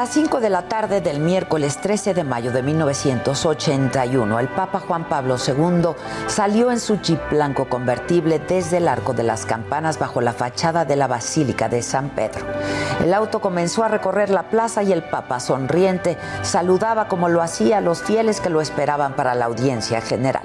Las 5 de la tarde del miércoles 13 de mayo de 1981, el Papa Juan Pablo II salió en su jeep blanco convertible desde el Arco de las Campanas bajo la fachada de la Basílica de San Pedro. El auto comenzó a recorrer la plaza y el Papa, sonriente, saludaba como lo hacía a los fieles que lo esperaban para la audiencia general.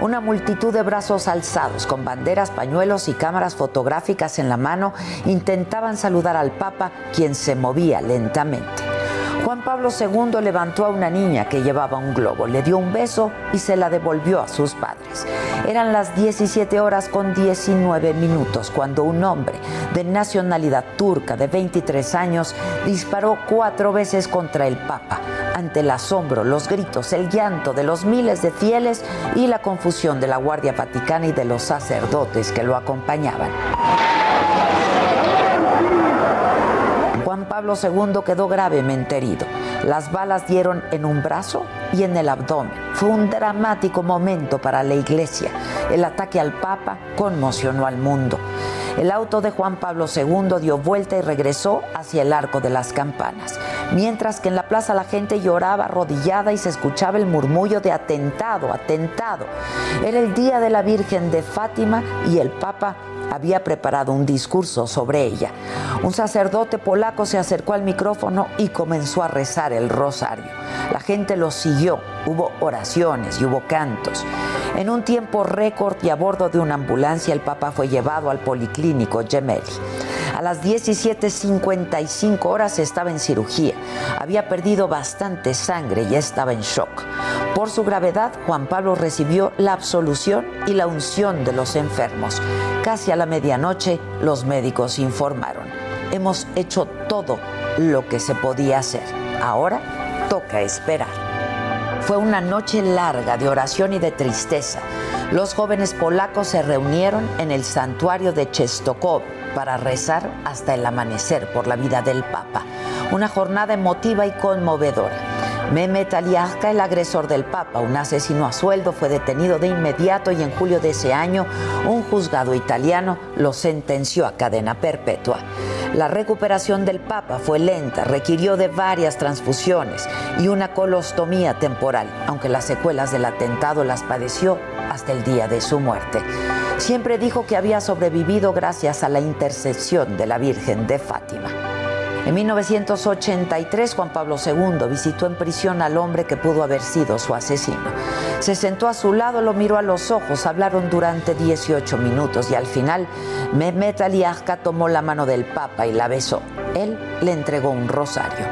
Una multitud de brazos alzados con banderas, pañuelos y cámaras fotográficas en la mano intentaban saludar al Papa, quien se movía lentamente. Juan Pablo II levantó a una niña que llevaba un globo, le dio un beso y se la devolvió a sus padres. Eran las 17 horas con 19 minutos cuando un hombre de nacionalidad turca de 23 años disparó cuatro veces contra el Papa ante el asombro, los gritos, el llanto de los miles de fieles y la confusión de la Guardia Vaticana y de los sacerdotes que lo acompañaban. Pablo II quedó gravemente herido. Las balas dieron en un brazo y en el abdomen. Fue un dramático momento para la iglesia. El ataque al Papa conmocionó al mundo. El auto de Juan Pablo II dio vuelta y regresó hacia el arco de las campanas, mientras que en la plaza la gente lloraba arrodillada y se escuchaba el murmullo de atentado, atentado. Era el día de la Virgen de Fátima y el Papa había preparado un discurso sobre ella. Un sacerdote polaco se acercó al micrófono y comenzó a rezar el rosario. La gente lo siguió, hubo oraciones y hubo cantos. En un tiempo récord y a bordo de una ambulancia, el Papa fue llevado al policlínico Gemelli. A las 17.55 horas estaba en cirugía. Había perdido bastante sangre y estaba en shock. Por su gravedad, Juan Pablo recibió la absolución y la unción de los enfermos. Casi a la medianoche, los médicos informaron. Hemos hecho todo lo que se podía hacer. Ahora toca esperar. Fue una noche larga de oración y de tristeza. Los jóvenes polacos se reunieron en el santuario de Chestokov para rezar hasta el amanecer por la vida del Papa. Una jornada emotiva y conmovedora. Mehmet Aliaska, el agresor del Papa, un asesino a sueldo, fue detenido de inmediato y en julio de ese año un juzgado italiano lo sentenció a cadena perpetua. La recuperación del Papa fue lenta, requirió de varias transfusiones y una colostomía temporal, aunque las secuelas del atentado las padeció hasta el día de su muerte. Siempre dijo que había sobrevivido gracias a la intercesión de la Virgen de Fátima. En 1983, Juan Pablo II visitó en prisión al hombre que pudo haber sido su asesino. Se sentó a su lado, lo miró a los ojos, hablaron durante 18 minutos y al final Mehmet Aliaska tomó la mano del Papa y la besó. Él le entregó un rosario.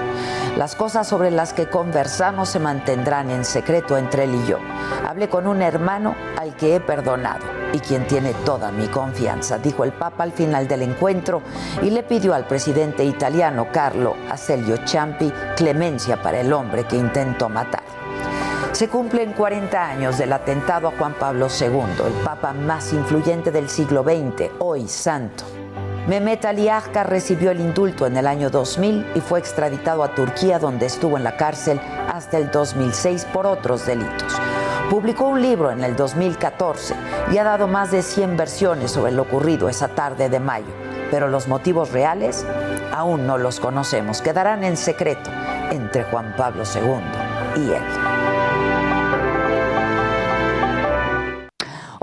Las cosas sobre las que conversamos se mantendrán en secreto entre él y yo. Hablé con un hermano al que he perdonado y quien tiene toda mi confianza, dijo el Papa al final del encuentro y le pidió al presidente italiano Carlo Aselio Ciampi clemencia para el hombre que intentó matar. Se cumplen 40 años del atentado a Juan Pablo II, el Papa más influyente del siglo XX, hoy santo. Mehmet Aliaska recibió el indulto en el año 2000 y fue extraditado a Turquía, donde estuvo en la cárcel hasta el 2006 por otros delitos. Publicó un libro en el 2014 y ha dado más de 100 versiones sobre lo ocurrido esa tarde de mayo, pero los motivos reales aún no los conocemos. Quedarán en secreto entre Juan Pablo II y él.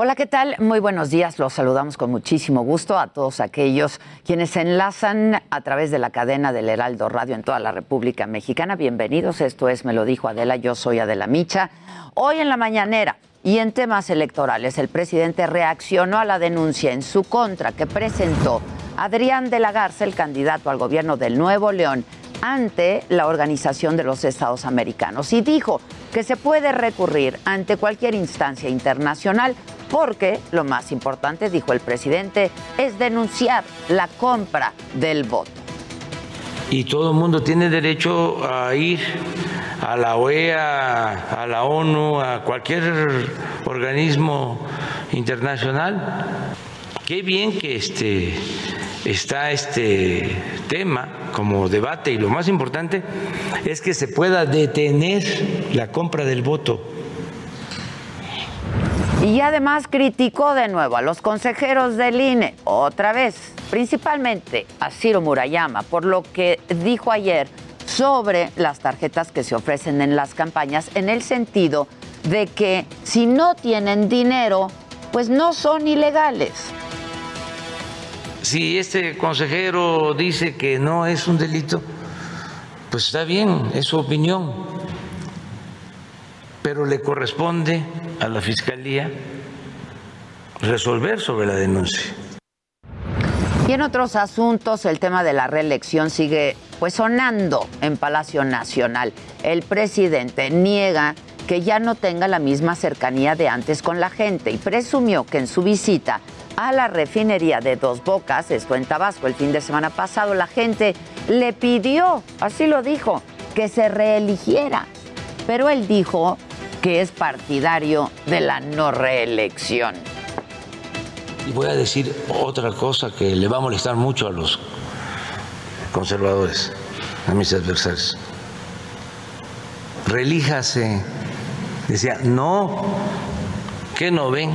Hola, ¿qué tal? Muy buenos días. Los saludamos con muchísimo gusto a todos aquellos quienes se enlazan a través de la cadena del Heraldo Radio en toda la República Mexicana. Bienvenidos. Esto es Me lo dijo Adela. Yo soy Adela Micha. Hoy en la mañanera, Y en temas electorales, el presidente reaccionó a la denuncia en su contra que presentó Adrián de la Garza, el candidato al gobierno del Nuevo León, ante la Organización de los Estados Americanos y dijo que se puede recurrir ante cualquier instancia internacional porque lo más importante, dijo el presidente, es denunciar la compra del voto. Y todo el mundo tiene derecho a ir a la OEA, a la ONU, a cualquier organismo internacional. Qué bien que este, está este tema como debate y lo más importante es que se pueda detener la compra del voto. Y además criticó de nuevo a los consejeros del INE, otra vez, principalmente a Ciro Murayama, por lo que dijo ayer sobre las tarjetas que se ofrecen en las campañas, en el sentido de que si no tienen dinero, pues no son ilegales. Si este consejero dice que no es un delito, pues está bien, es su opinión, pero le corresponde a la Fiscalía resolver sobre la denuncia. Y en otros asuntos, el tema de la reelección sigue pues sonando en Palacio Nacional. El presidente niega que ya no tenga la misma cercanía de antes con la gente y presumió que en su visita a la refinería de Dos Bocas, esto en Tabasco el fin de semana pasado, la gente le pidió, así lo dijo, que se reeligiera. Pero él dijo que es partidario de la no reelección. Y voy a decir otra cosa que le va a molestar mucho a los conservadores, a mis adversarios. Relíjase. Decía, no, que no ven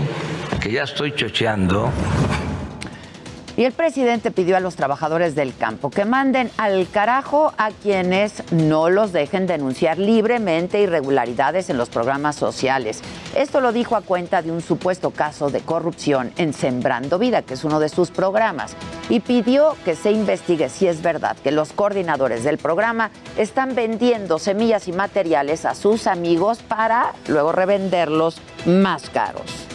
que ya estoy chocheando. Y el presidente pidió a los trabajadores del campo que manden al carajo a quienes no los dejen denunciar libremente irregularidades en los programas sociales. Esto lo dijo a cuenta de un supuesto caso de corrupción en Sembrando Vida, que es uno de sus programas, y pidió que se investigue si es verdad que los coordinadores del programa están vendiendo semillas y materiales a sus amigos para luego revenderlos más caros.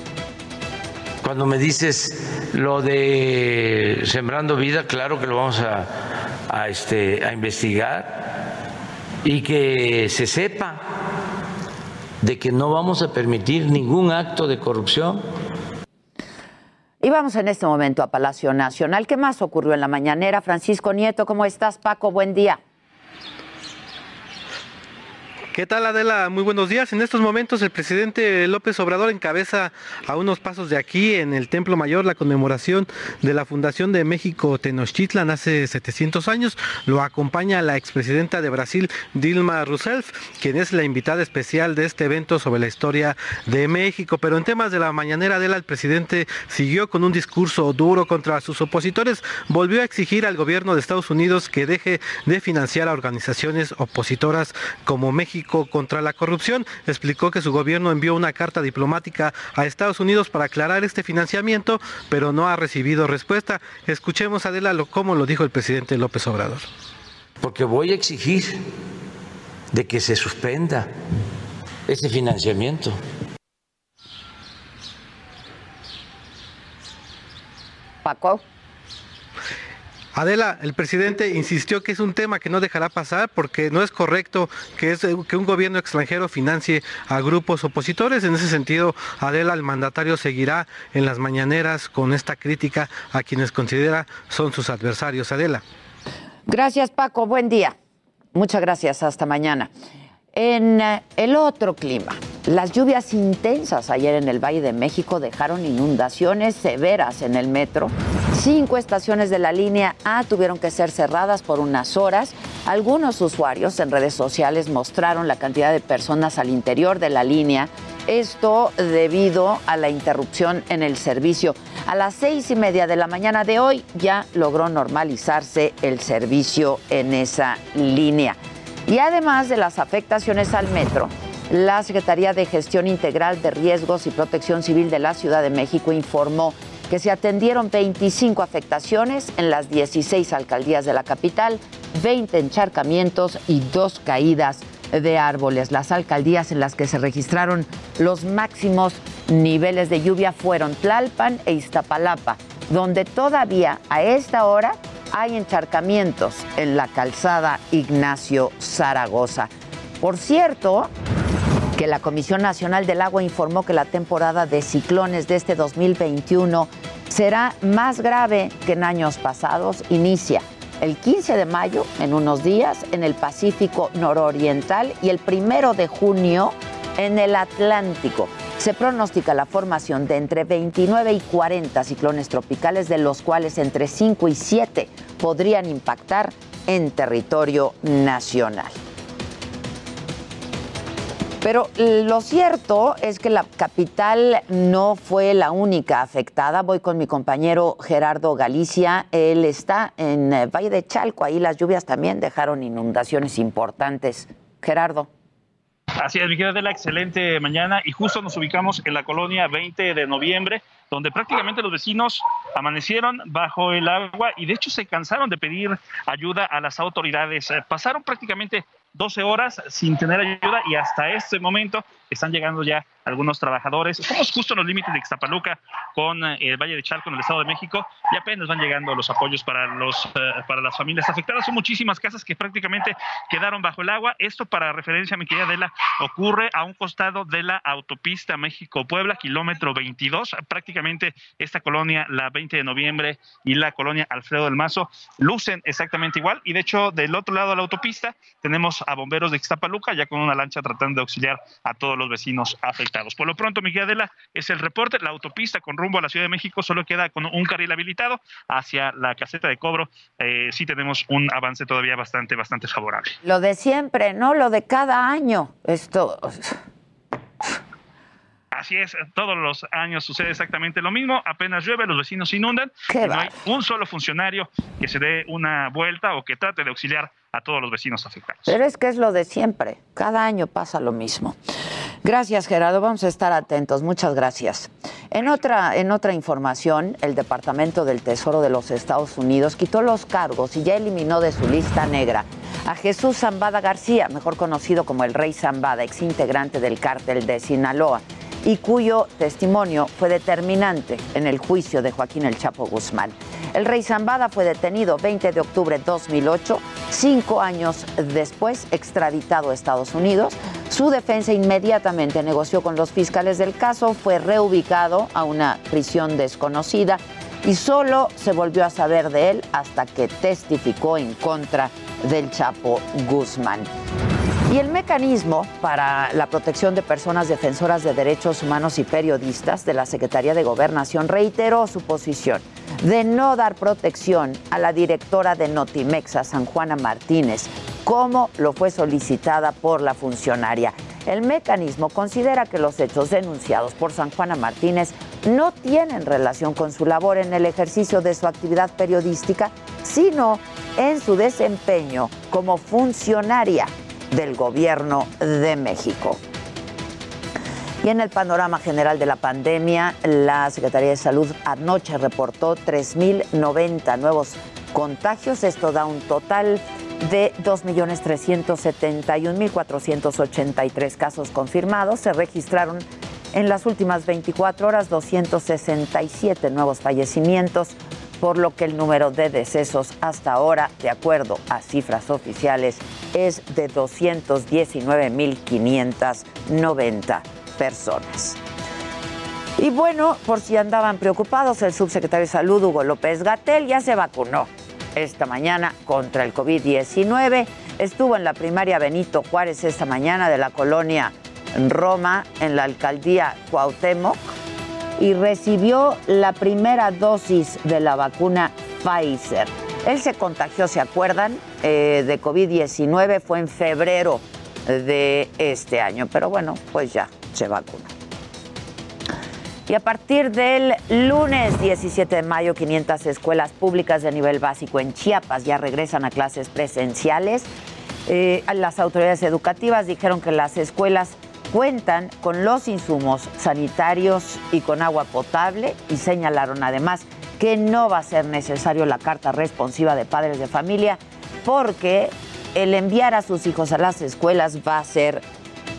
Cuando me dices lo de Sembrando Vida, claro que lo vamos a, este, a investigar y que se sepa de que no vamos a permitir ningún acto de corrupción. Y vamos en este momento a Palacio Nacional. ¿Qué más ocurrió en la mañanera? Francisco Nieto, ¿cómo estás? Paco, buen día. ¿Qué tal Adela? Muy buenos días. En estos momentos el presidente López Obrador encabeza a unos pasos de aquí en el Templo Mayor la conmemoración de la Fundación de México Tenochtitlan hace 700 años. Lo acompaña la expresidenta de Brasil Dilma Rousseff, quien es la invitada especial de este evento sobre la historia de México. Pero en temas de la mañanera Adela, el presidente siguió con un discurso duro contra sus opositores. Volvió a exigir al gobierno de Estados Unidos que deje de financiar a organizaciones opositoras como México contra la corrupción. Explicó que su gobierno envió una carta diplomática a Estados Unidos para aclarar este financiamiento, pero no ha recibido respuesta. Escuchemos, Adela, cómo lo dijo el presidente López Obrador. Porque voy a exigir de que se suspenda ese financiamiento. Paco. Adela, el presidente insistió que es un tema que no dejará pasar porque no es correcto que, un gobierno extranjero financie a grupos opositores. En ese sentido, Adela, el mandatario seguirá en las mañaneras con esta crítica a quienes considera son sus adversarios. Adela. Gracias, Paco. Buen día. Muchas gracias. Hasta mañana. En eh, el otro clima, las lluvias intensas ayer en el Valle de México dejaron inundaciones severas en el metro. Cinco estaciones de la línea A tuvieron que ser cerradas por unas horas. Algunos usuarios en redes sociales mostraron la cantidad de personas al interior de la línea. Esto debido a la interrupción en el servicio. A las seis y media de la mañana de hoy ya logró normalizarse el servicio en esa línea. Y además de las afectaciones al metro, la Secretaría de Gestión Integral de Riesgos y Protección Civil de la Ciudad de México informó que se atendieron 25 afectaciones en las 16 alcaldías de la capital, 20 encharcamientos y dos caídas de árboles. Las alcaldías en las que se registraron los máximos niveles de lluvia fueron Tlalpan e Iztapalapa, donde todavía a esta hora hay encharcamientos en la calzada Ignacio Zaragoza. Por cierto, que la Comisión Nacional del Agua informó que la temporada de ciclones de este 2021 será más grave que en años pasados. Inicia el 15 de mayo, en unos días, en el Pacífico nororiental y el primero de junio en el Atlántico. Se pronostica la formación de entre 29 y 40 ciclones tropicales, de los cuales entre 5 y 7 podrían impactar en territorio nacional. Pero lo cierto es que la capital no fue la única afectada. Voy con mi compañero Gerardo Galicia. Él está en eh, Valle de Chalco. Ahí las lluvias también dejaron inundaciones importantes. Gerardo. Así es, mi querida la excelente mañana y justo nos ubicamos en la colonia 20 de noviembre, donde prácticamente los vecinos amanecieron bajo el agua y de hecho se cansaron de pedir ayuda a las autoridades. Eh, pasaron prácticamente 12 horas sin tener ayuda y hasta este momento están llegando ya algunos trabajadores. Estamos justo en los límites de Ixtapaluca con eh, el Valle de Chalco en el Estado de México y apenas van llegando los apoyos para, los, eh, para las familias afectadas. Son muchísimas casas que prácticamente quedaron bajo el agua. Esto para referencia, mi querida Adela, ocurre a un costado de la autopista México-Puebla, kilómetro 22. Prácticamente esta colonia, la 20 de noviembre y la colonia Alfredo del Mazo, lucen exactamente igual. Y de hecho, del otro lado de la autopista tenemos a bomberos de Ixtapaluca, ya con una lancha tratando de auxiliar a todos los vecinos afectados. Por lo pronto, Miguel Adela, es el reporte. La autopista con rumbo a la Ciudad de México solo queda con un carril habilitado hacia la caseta de cobro. Eh, sí tenemos un avance todavía bastante, bastante favorable. Lo de siempre, ¿no? Lo de cada año. Esto. Así es, todos los años sucede exactamente lo mismo. Apenas llueve, los vecinos se inundan. Y no hay un solo funcionario que se dé una vuelta o que trate de auxiliar a todos los vecinos afectados. Pero es que es lo de siempre. Cada año pasa lo mismo. Gracias, Gerardo. Vamos a estar atentos. Muchas gracias. En otra, en otra información, el Departamento del Tesoro de los Estados Unidos quitó los cargos y ya eliminó de su lista negra a Jesús Zambada García, mejor conocido como el Rey Zambada, ex integrante del cártel de Sinaloa y cuyo testimonio fue determinante en el juicio de Joaquín El Chapo Guzmán. El rey Zambada fue detenido 20 de octubre de 2008, cinco años después extraditado a Estados Unidos. Su defensa inmediatamente negoció con los fiscales del caso, fue reubicado a una prisión desconocida y solo se volvió a saber de él hasta que testificó en contra del Chapo Guzmán. Y el mecanismo para la protección de personas defensoras de derechos humanos y periodistas de la Secretaría de Gobernación reiteró su posición de no dar protección a la directora de Notimexa, San Juana Martínez, como lo fue solicitada por la funcionaria. El mecanismo considera que los hechos denunciados por San Juana Martínez no tienen relación con su labor en el ejercicio de su actividad periodística, sino en su desempeño como funcionaria del gobierno de México. Y en el panorama general de la pandemia, la Secretaría de Salud anoche reportó 3.090 nuevos contagios. Esto da un total de 2.371.483 casos confirmados. Se registraron en las últimas 24 horas 267 nuevos fallecimientos, por lo que el número de decesos hasta ahora, de acuerdo a cifras oficiales, es de 219.590 personas. Y bueno, por si andaban preocupados, el subsecretario de Salud, Hugo López Gatel, ya se vacunó esta mañana contra el COVID-19. Estuvo en la primaria Benito Juárez esta mañana de la colonia Roma, en la alcaldía Cuauhtémoc y recibió la primera dosis de la vacuna Pfizer. Él se contagió, ¿se acuerdan? Eh, de COVID-19 fue en febrero de este año, pero bueno, pues ya se vacuna. Y a partir del lunes 17 de mayo, 500 escuelas públicas de nivel básico en Chiapas ya regresan a clases presenciales. Eh, las autoridades educativas dijeron que las escuelas cuentan con los insumos sanitarios y con agua potable y señalaron además que no va a ser necesario la carta responsiva de padres de familia porque el enviar a sus hijos a las escuelas va a ser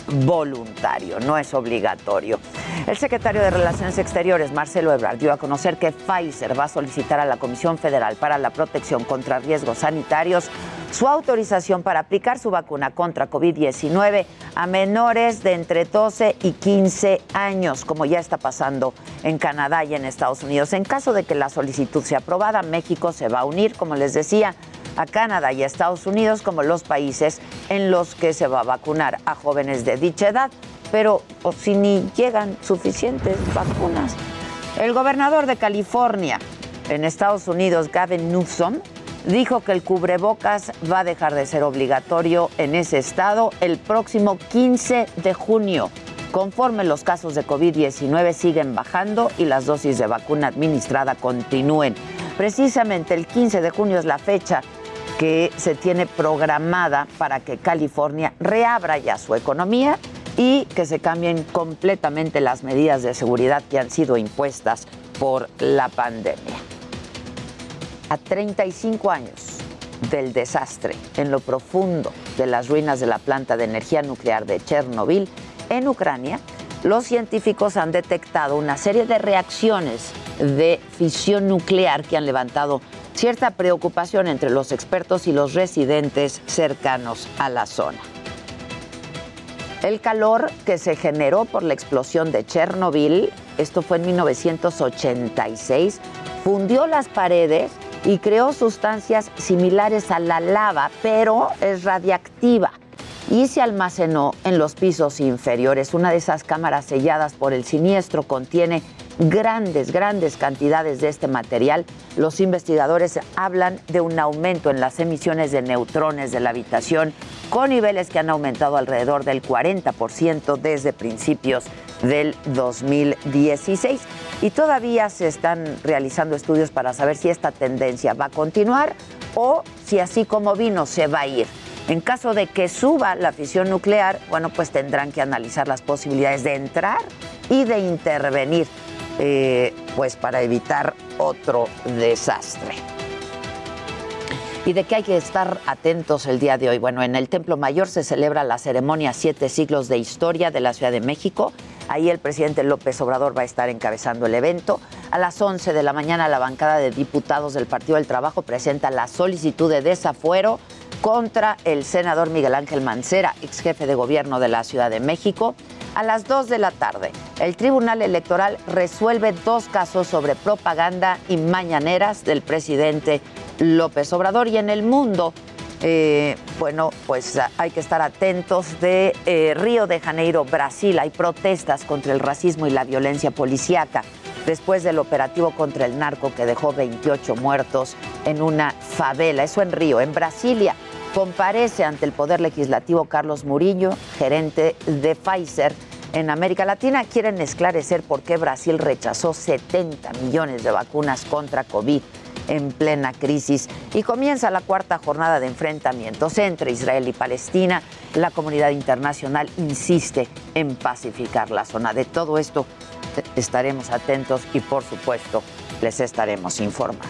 voluntario, no es obligatorio. El secretario de Relaciones Exteriores, Marcelo Ebrard, dio a conocer que Pfizer va a solicitar a la Comisión Federal para la Protección contra Riesgos Sanitarios su autorización para aplicar su vacuna contra COVID-19 a menores de entre 12 y 15 años, como ya está pasando en Canadá y en Estados Unidos. En caso de que la solicitud sea aprobada, México se va a unir, como les decía, a Canadá y a Estados Unidos como los países en los que se va a vacunar a jóvenes de dicha edad. Pero si ni llegan suficientes vacunas. El gobernador de California en Estados Unidos, Gavin Newsom, dijo que el cubrebocas va a dejar de ser obligatorio en ese estado el próximo 15 de junio, conforme los casos de COVID-19 siguen bajando y las dosis de vacuna administrada continúen. Precisamente el 15 de junio es la fecha que se tiene programada para que California reabra ya su economía y que se cambien completamente las medidas de seguridad que han sido impuestas por la pandemia. A 35 años del desastre en lo profundo de las ruinas de la planta de energía nuclear de Chernobyl, en Ucrania, los científicos han detectado una serie de reacciones de fisión nuclear que han levantado cierta preocupación entre los expertos y los residentes cercanos a la zona. El calor que se generó por la explosión de Chernobyl, esto fue en 1986, fundió las paredes y creó sustancias similares a la lava, pero es radiactiva y se almacenó en los pisos inferiores. Una de esas cámaras selladas por el siniestro contiene grandes, grandes cantidades de este material. Los investigadores hablan de un aumento en las emisiones de neutrones de la habitación con niveles que han aumentado alrededor del 40% desde principios del 2016. Y todavía se están realizando estudios para saber si esta tendencia va a continuar o si así como vino se va a ir. En caso de que suba la fisión nuclear, bueno, pues tendrán que analizar las posibilidades de entrar y de intervenir, eh, pues para evitar otro desastre. ¿Y de qué hay que estar atentos el día de hoy? Bueno, en el Templo Mayor se celebra la ceremonia Siete Siglos de Historia de la Ciudad de México. Ahí el presidente López Obrador va a estar encabezando el evento. A las 11 de la mañana la bancada de diputados del Partido del Trabajo presenta la solicitud de desafuero contra el senador Miguel Ángel Mancera, ex jefe de gobierno de la Ciudad de México. A las 2 de la tarde, el Tribunal Electoral resuelve dos casos sobre propaganda y mañaneras del presidente López Obrador y en el mundo. Eh, bueno, pues hay que estar atentos de eh, Río de Janeiro, Brasil. Hay protestas contra el racismo y la violencia policíaca después del operativo contra el narco que dejó 28 muertos en una favela. Eso en Río. En Brasilia comparece ante el Poder Legislativo Carlos Murillo, gerente de Pfizer. En América Latina quieren esclarecer por qué Brasil rechazó 70 millones de vacunas contra COVID en plena crisis y comienza la cuarta jornada de enfrentamientos entre Israel y Palestina. La comunidad internacional insiste en pacificar la zona. De todo esto estaremos atentos y por supuesto les estaremos informando.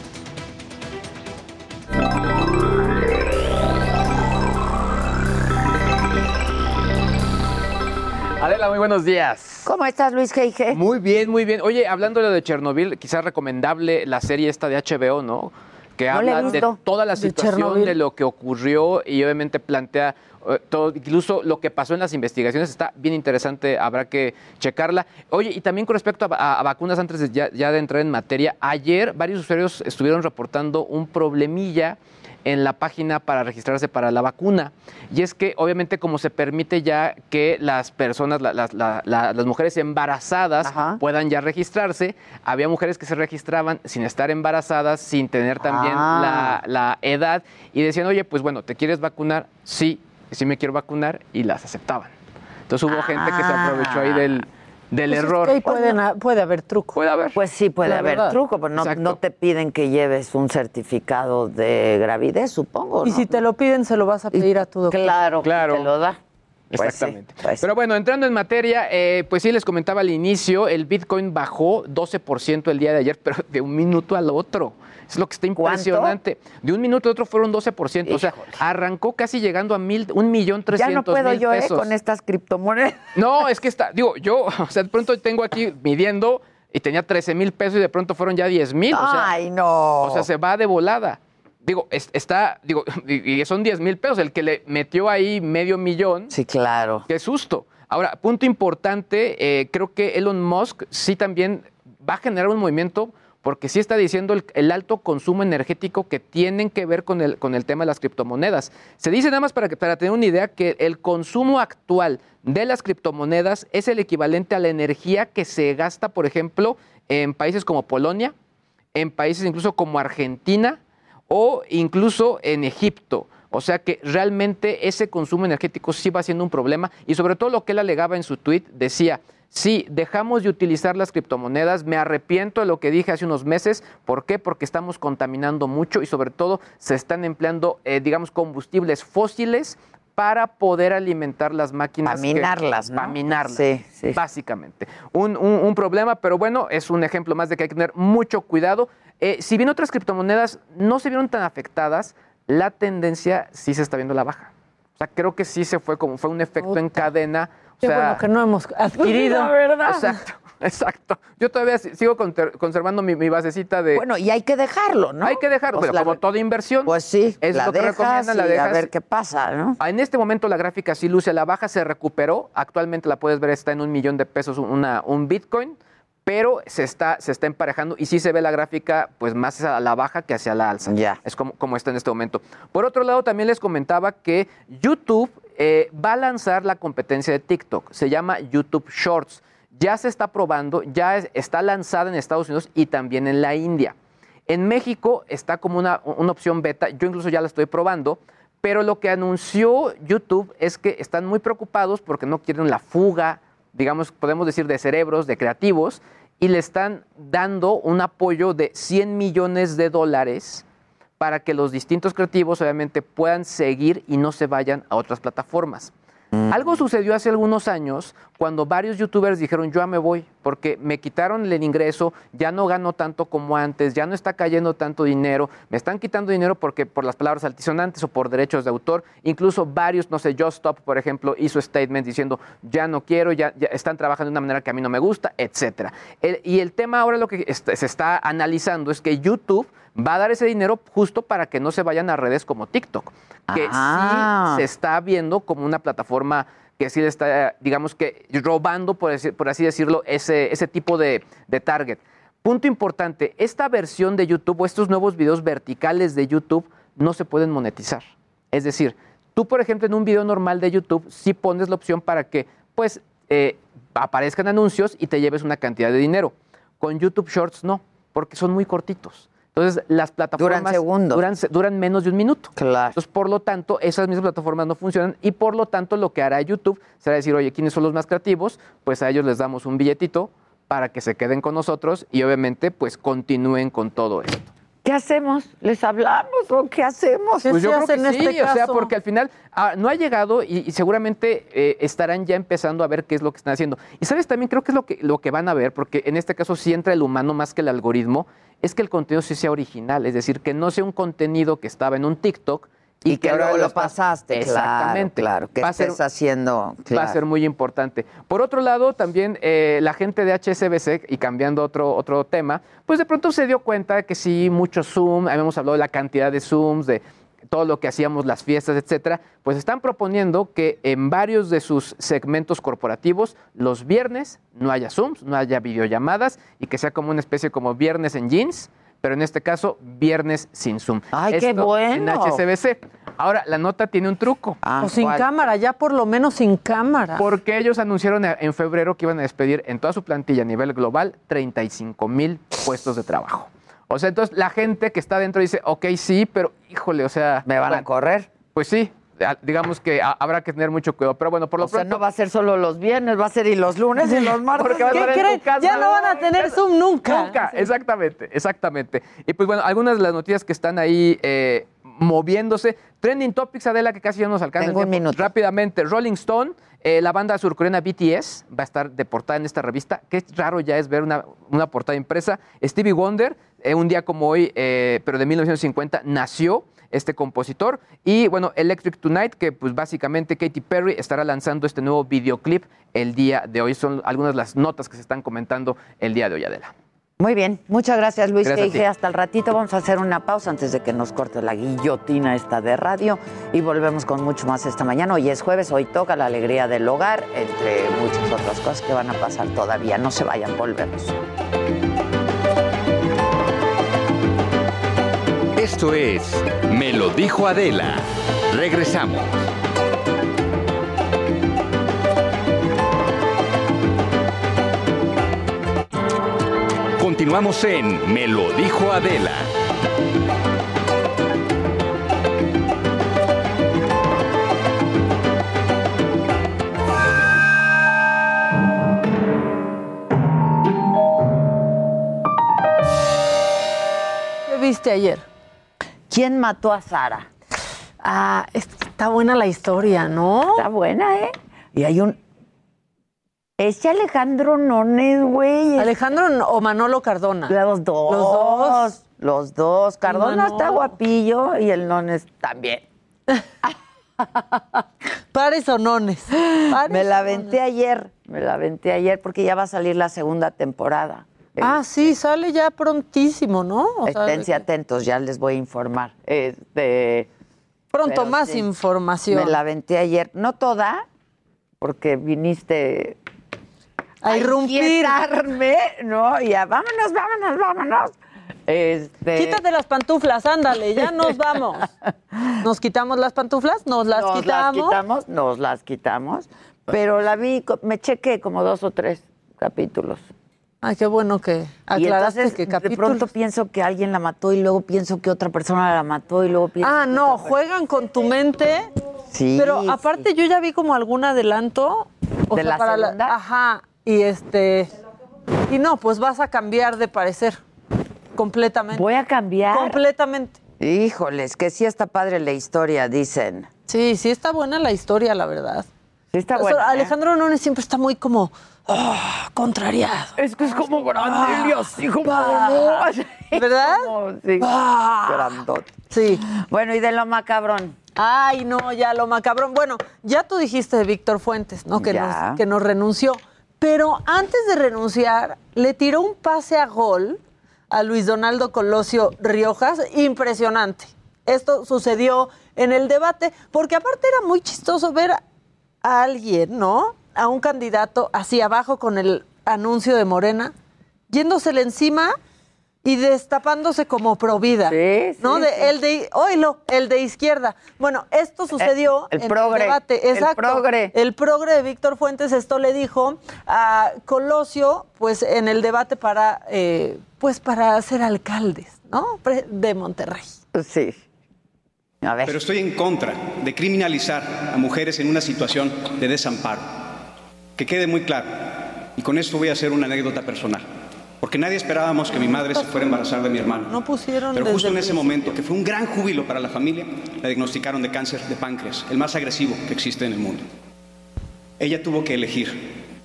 Adela, muy buenos días. ¿Cómo estás, Luis Geige? Muy bien, muy bien. Oye, hablando de Chernobyl, quizás recomendable la serie esta de HBO, ¿no? Que habla de toda la situación de, lo que ocurrió y obviamente plantea eh, todo, incluso lo que pasó en las investigaciones está bien interesante, habrá que checarla. Oye, y también con respecto a, vacunas, antes de, ya, ya de entrar en materia, ayer varios usuarios estuvieron reportando un problemilla en la página para registrarse para la vacuna. Y es que obviamente como se permite ya que las personas, las mujeres embarazadas puedan ya registrarse, había mujeres que se registraban sin estar embarazadas, sin tener también ah. la, edad y decían, oye, pues bueno, ¿te quieres vacunar? Sí, sí me quiero vacunar y las aceptaban. Entonces hubo gente que se aprovechó ahí del, del pues error. puede haber truco. Puede haber. Pues sí, puede haber truco, pero no, te piden que lleves un certificado de gravidez, supongo. Y si te lo piden, se lo vas a pedir a tu doctor. Claro, claro. te lo da. Pues Exactamente. Pues Pero bueno, entrando en materia, eh, pues sí les comentaba al inicio, el Bitcoin bajó 12% el día de ayer, pero de un minuto al otro. Es lo que está impresionante. De un minuto al otro fueron 12%. O sea, arrancó casi llegando a mil, un millón trescientos Ya no puedo yo ¿eh? con estas criptomonedas. No, es que está, digo, yo, o sea, de pronto tengo aquí midiendo y tenía 13 mil pesos y de pronto fueron ya 10 mil. Ay, no. O sea, se va de volada digo, está, digo, y son 10 mil pesos, el que le metió ahí medio millón. Sí, claro. Qué susto. Ahora, punto importante, eh, creo que Elon Musk sí también va a generar un movimiento porque sí está diciendo el, alto consumo energético que tienen que ver con el, con el tema de las criptomonedas. Se dice nada más para, que, para tener una idea que el consumo actual de las criptomonedas es el equivalente a la energía que se gasta, por ejemplo, en países como Polonia, en países incluso como Argentina, o incluso en Egipto. O sea que realmente ese consumo energético sí va siendo un problema y sobre todo lo que él alegaba en su tweet decía, sí, dejamos de utilizar las criptomonedas, me arrepiento de lo que dije hace unos meses, ¿por qué? Porque estamos contaminando mucho y sobre todo se están empleando, eh, digamos, combustibles fósiles para poder alimentar las máquinas. Para minarlas, ¿no? Para minarlas, sí, sí. básicamente. Un, un, problema, pero bueno, es un ejemplo más de que hay que tener mucho cuidado. Eh, si bien otras criptomonedas no se vieron tan afectadas, la tendencia sí se está viendo la baja. O sea, creo que sí se fue como fue un efecto en cadena. O Qué bueno que no hemos adquirido, ¿verdad? Exacto. Exacto. Yo todavía sigo conservando mi, basecita de. Bueno, y hay que dejarlo, ¿no? Hay que dejarlo, pues pero como toda inversión. Pues sí, es lo que recomiendan, la dejas. A ver qué pasa, ¿no? En este momento la gráfica sí luce la baja, se recuperó. Actualmente la puedes ver, está en un millón de pesos una, un Bitcoin pero se está, se está emparejando y sí se ve la gráfica pues más a la baja que hacia la alza. Ya. Es como, como está en este momento. Por otro lado, también les comentaba que YouTube eh, va a lanzar la competencia de TikTok. Se llama YouTube Shorts. Ya se está probando, ya está lanzada en Estados Unidos y también en la India. En México está como una, una opción beta, yo incluso ya la estoy probando, pero lo que anunció YouTube es que están muy preocupados porque no quieren la fuga digamos, podemos decir, de cerebros, de creativos, y le están dando un apoyo de 100 millones de dólares para que los distintos creativos obviamente puedan seguir y no se vayan a otras plataformas. Algo sucedió hace algunos años cuando varios youtubers dijeron yo ya me voy porque me quitaron el ingreso, ya no gano tanto como antes, ya no está cayendo tanto dinero, me están quitando dinero porque por las palabras altisonantes o por derechos de autor, incluso varios, no sé, Just Stop, por ejemplo, hizo statement diciendo ya no quiero, ya, están trabajando de una manera que a mí no me gusta, etc. y el tema ahora lo que se está analizando es que YouTube va a dar ese dinero justo para que no se vayan a redes como TikTok, que sí ah. se está viendo como una plataforma que sí le está, digamos que, robando, por, así decirlo, ese, ese tipo de, de target. Punto importante, esta versión de YouTube o estos nuevos videos verticales de YouTube no se pueden monetizar. Es decir, tú, por ejemplo, en un video normal de YouTube, sí pones la opción para que, pues, eh, aparezcan anuncios y te lleves una cantidad de dinero. Con YouTube Shorts no, porque son muy cortitos. Entonces, las plataformas duran, duran, menos de un minuto. Claro. Entonces, por lo tanto, esas mismas plataformas no funcionan y por lo tanto lo que hará YouTube será decir, oye, ¿quiénes son los más creativos? Pues a ellos les damos un billetito para que se queden con nosotros y obviamente pues continúen con todo esto. ¿Qué hacemos? ¿Les hablamos o qué hacemos? Pues yo creo que sí, este o sea, porque al final ah, no ha llegado y, seguramente eh, estarán ya empezando a ver qué es lo que están haciendo. Y sabes, también creo que es lo que, lo que van a ver, porque en este caso sí entra el humano más que el algoritmo, es que el contenido sí sea original, es decir, que no sea un contenido que estaba en un TikTok y, que, ahora lo, pasaste. Exactamente. Claro, que estés haciendo. Va a ser muy importante. Por otro lado, también eh, la gente de HSBC, y cambiando otro, otro tema, pues de pronto se dio cuenta de que sí, mucho Zoom, habíamos hablado de la cantidad de Zooms, de todo lo que hacíamos, las fiestas, etcétera, pues están proponiendo que en varios de sus segmentos corporativos los viernes no haya Zooms, no haya videollamadas y que sea como una especie como viernes en jeans, pero en este caso viernes sin Zoom. ¡Ay, qué bueno! En HSBC. Ahora, la nota tiene un truco. Ah, o sin cámara, ya por lo menos sin cámara. Porque ellos anunciaron en febrero que iban a despedir en toda su plantilla a nivel global 35 mil puestos de trabajo. O sea, entonces la gente que está dentro dice, ok, sí, pero híjole, o sea... ¿Me van a correr? Pues sí, digamos que habrá que tener mucho cuidado. Pero bueno, por lo o Sea, no va a ser solo los viernes, va a ser y los lunes y los martes. ¿Qué creen? Ya no van a tener Zoom nunca. Nunca, exactamente, exactamente. Y pues bueno, algunas de las noticias que están ahí eh, moviéndose. Trending Topics, Adela, que casi ya nos alcanza. Tengo un minuto. Rápidamente, Rolling Stone, eh, la banda surcoreana BTS va a estar de portada en esta revista. Qué raro ya es ver una, una portada impresa. Stevie Wonder, eh, un día como hoy, eh, pero de 1950, nació este compositor. Y bueno, Electric Tonight, que pues básicamente Katy Perry estará lanzando este nuevo videoclip el día de hoy. Son algunas de las notas que se están comentando el día de hoy, Adela. Muy bien, muchas gracias Luis Gracias dije. Hasta el ratito vamos a hacer una pausa antes de que nos corte la guillotina esta de radio y volvemos con mucho más esta mañana. Hoy es jueves, hoy toca la alegría del hogar, entre muchas otras cosas que van a pasar todavía. No se vayan, volvemos. Esto es Me lo dijo Adela. Regresamos. Continuamos en Me lo dijo Adela. ¿Qué viste ayer? ¿Quién mató a Sara? Ah, es- está buena la historia, ¿no? Está buena, ¿eh? Y hay un... Ese Alejandro Nones, güey. Alejandro o Manolo Cardona. Los dos. Los dos. Los dos. Cardona Manolo. está guapillo y el Nones también. Pares o nones. Pares Me la aventé ayer. Me la aventé ayer porque ya va a salir la segunda temporada. Ah, sí, sale ya prontísimo, ¿no? O sea, Esténse atentos, ya les voy a informar. Este, pronto más sí. información. me la aventé ayer, no toda, porque viniste A irrumpir. inquietarme, ¿no? Y ya, vámonos, vámonos, vámonos. Este, Quítate las pantuflas, ándale, ya nos vamos. ¿Nos quitamos las pantuflas? ¿Nos las nos quitamos? las quitamos, nos las quitamos, pero la vi, me chequé como dos o tres capítulos. Ay, qué bueno que y aclaraste entonces que de pronto pienso que alguien la mató y luego pienso que otra persona la mató y luego pienso Ah, no, juegan con tu mente. Sí, Pero sí. aparte yo ya vi como algún adelanto. o ¿De sea, la para segunda? Ajá, y este... Y no, pues vas a cambiar de parecer. Completamente. Voy a cambiar. Completamente. Híjoles, que sí está padre la historia, dicen. Sí, sí está buena la historia, la verdad. Está. ¿eh? Alejandro Nones siempre está muy como ah, contrariado. Es que es como grande y así como... ¿Verdad? Como, sí, Ah. grandote. Sí. Bueno, y de lo macabrón. Ay, no, ya lo macabrón. Bueno, ya tú dijiste de Víctor Fuentes, ¿no? Que Ya. nos, que nos renunció. Pero antes de renunciar, le tiró un pase a gol a Luis Donaldo Colosio Riojas, impresionante. Esto sucedió en el debate, porque aparte era muy chistoso ver a alguien, ¿no? A un candidato así abajo con el anuncio de Morena, yéndosele encima y destapándose como provida. Sí, sí, ¿No? De, sí. El de, oílo, el de izquierda. Bueno, esto sucedió el en progre, el debate. el Exacto. progre. El progre de Víctor Fuentes, esto le dijo a Colosio, pues en el debate para, eh, pues para ser alcaldes, ¿no? De Monterrey. Sí. A ver. Pero estoy en contra de criminalizar a mujeres en una situación de desamparo. Que quede muy claro. Y con esto voy a hacer una anécdota personal. Porque nadie esperábamos que mi madre se fuera a embarazar de mi hermano. No pusieron Pero justo en ese momento, que fue un gran júbilo para la familia, la diagnosticaron de cáncer de páncreas, el más agresivo que existe en el mundo. Ella tuvo que elegir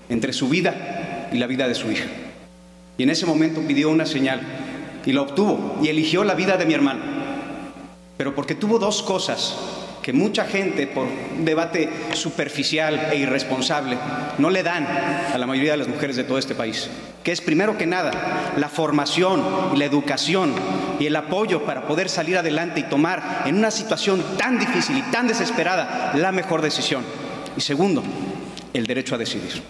entre su vida y la vida de su hija. Y en ese momento pidió una señal y la obtuvo y eligió la vida de mi hermano. Pero porque tuvo dos cosas que mucha gente por debate superficial e irresponsable no le dan a la mayoría de las mujeres de todo este país, que es primero que nada la formación y la educación y el apoyo para poder salir adelante y tomar en una situación tan difícil y tan desesperada la mejor decisión. Y segundo, el derecho a decidir.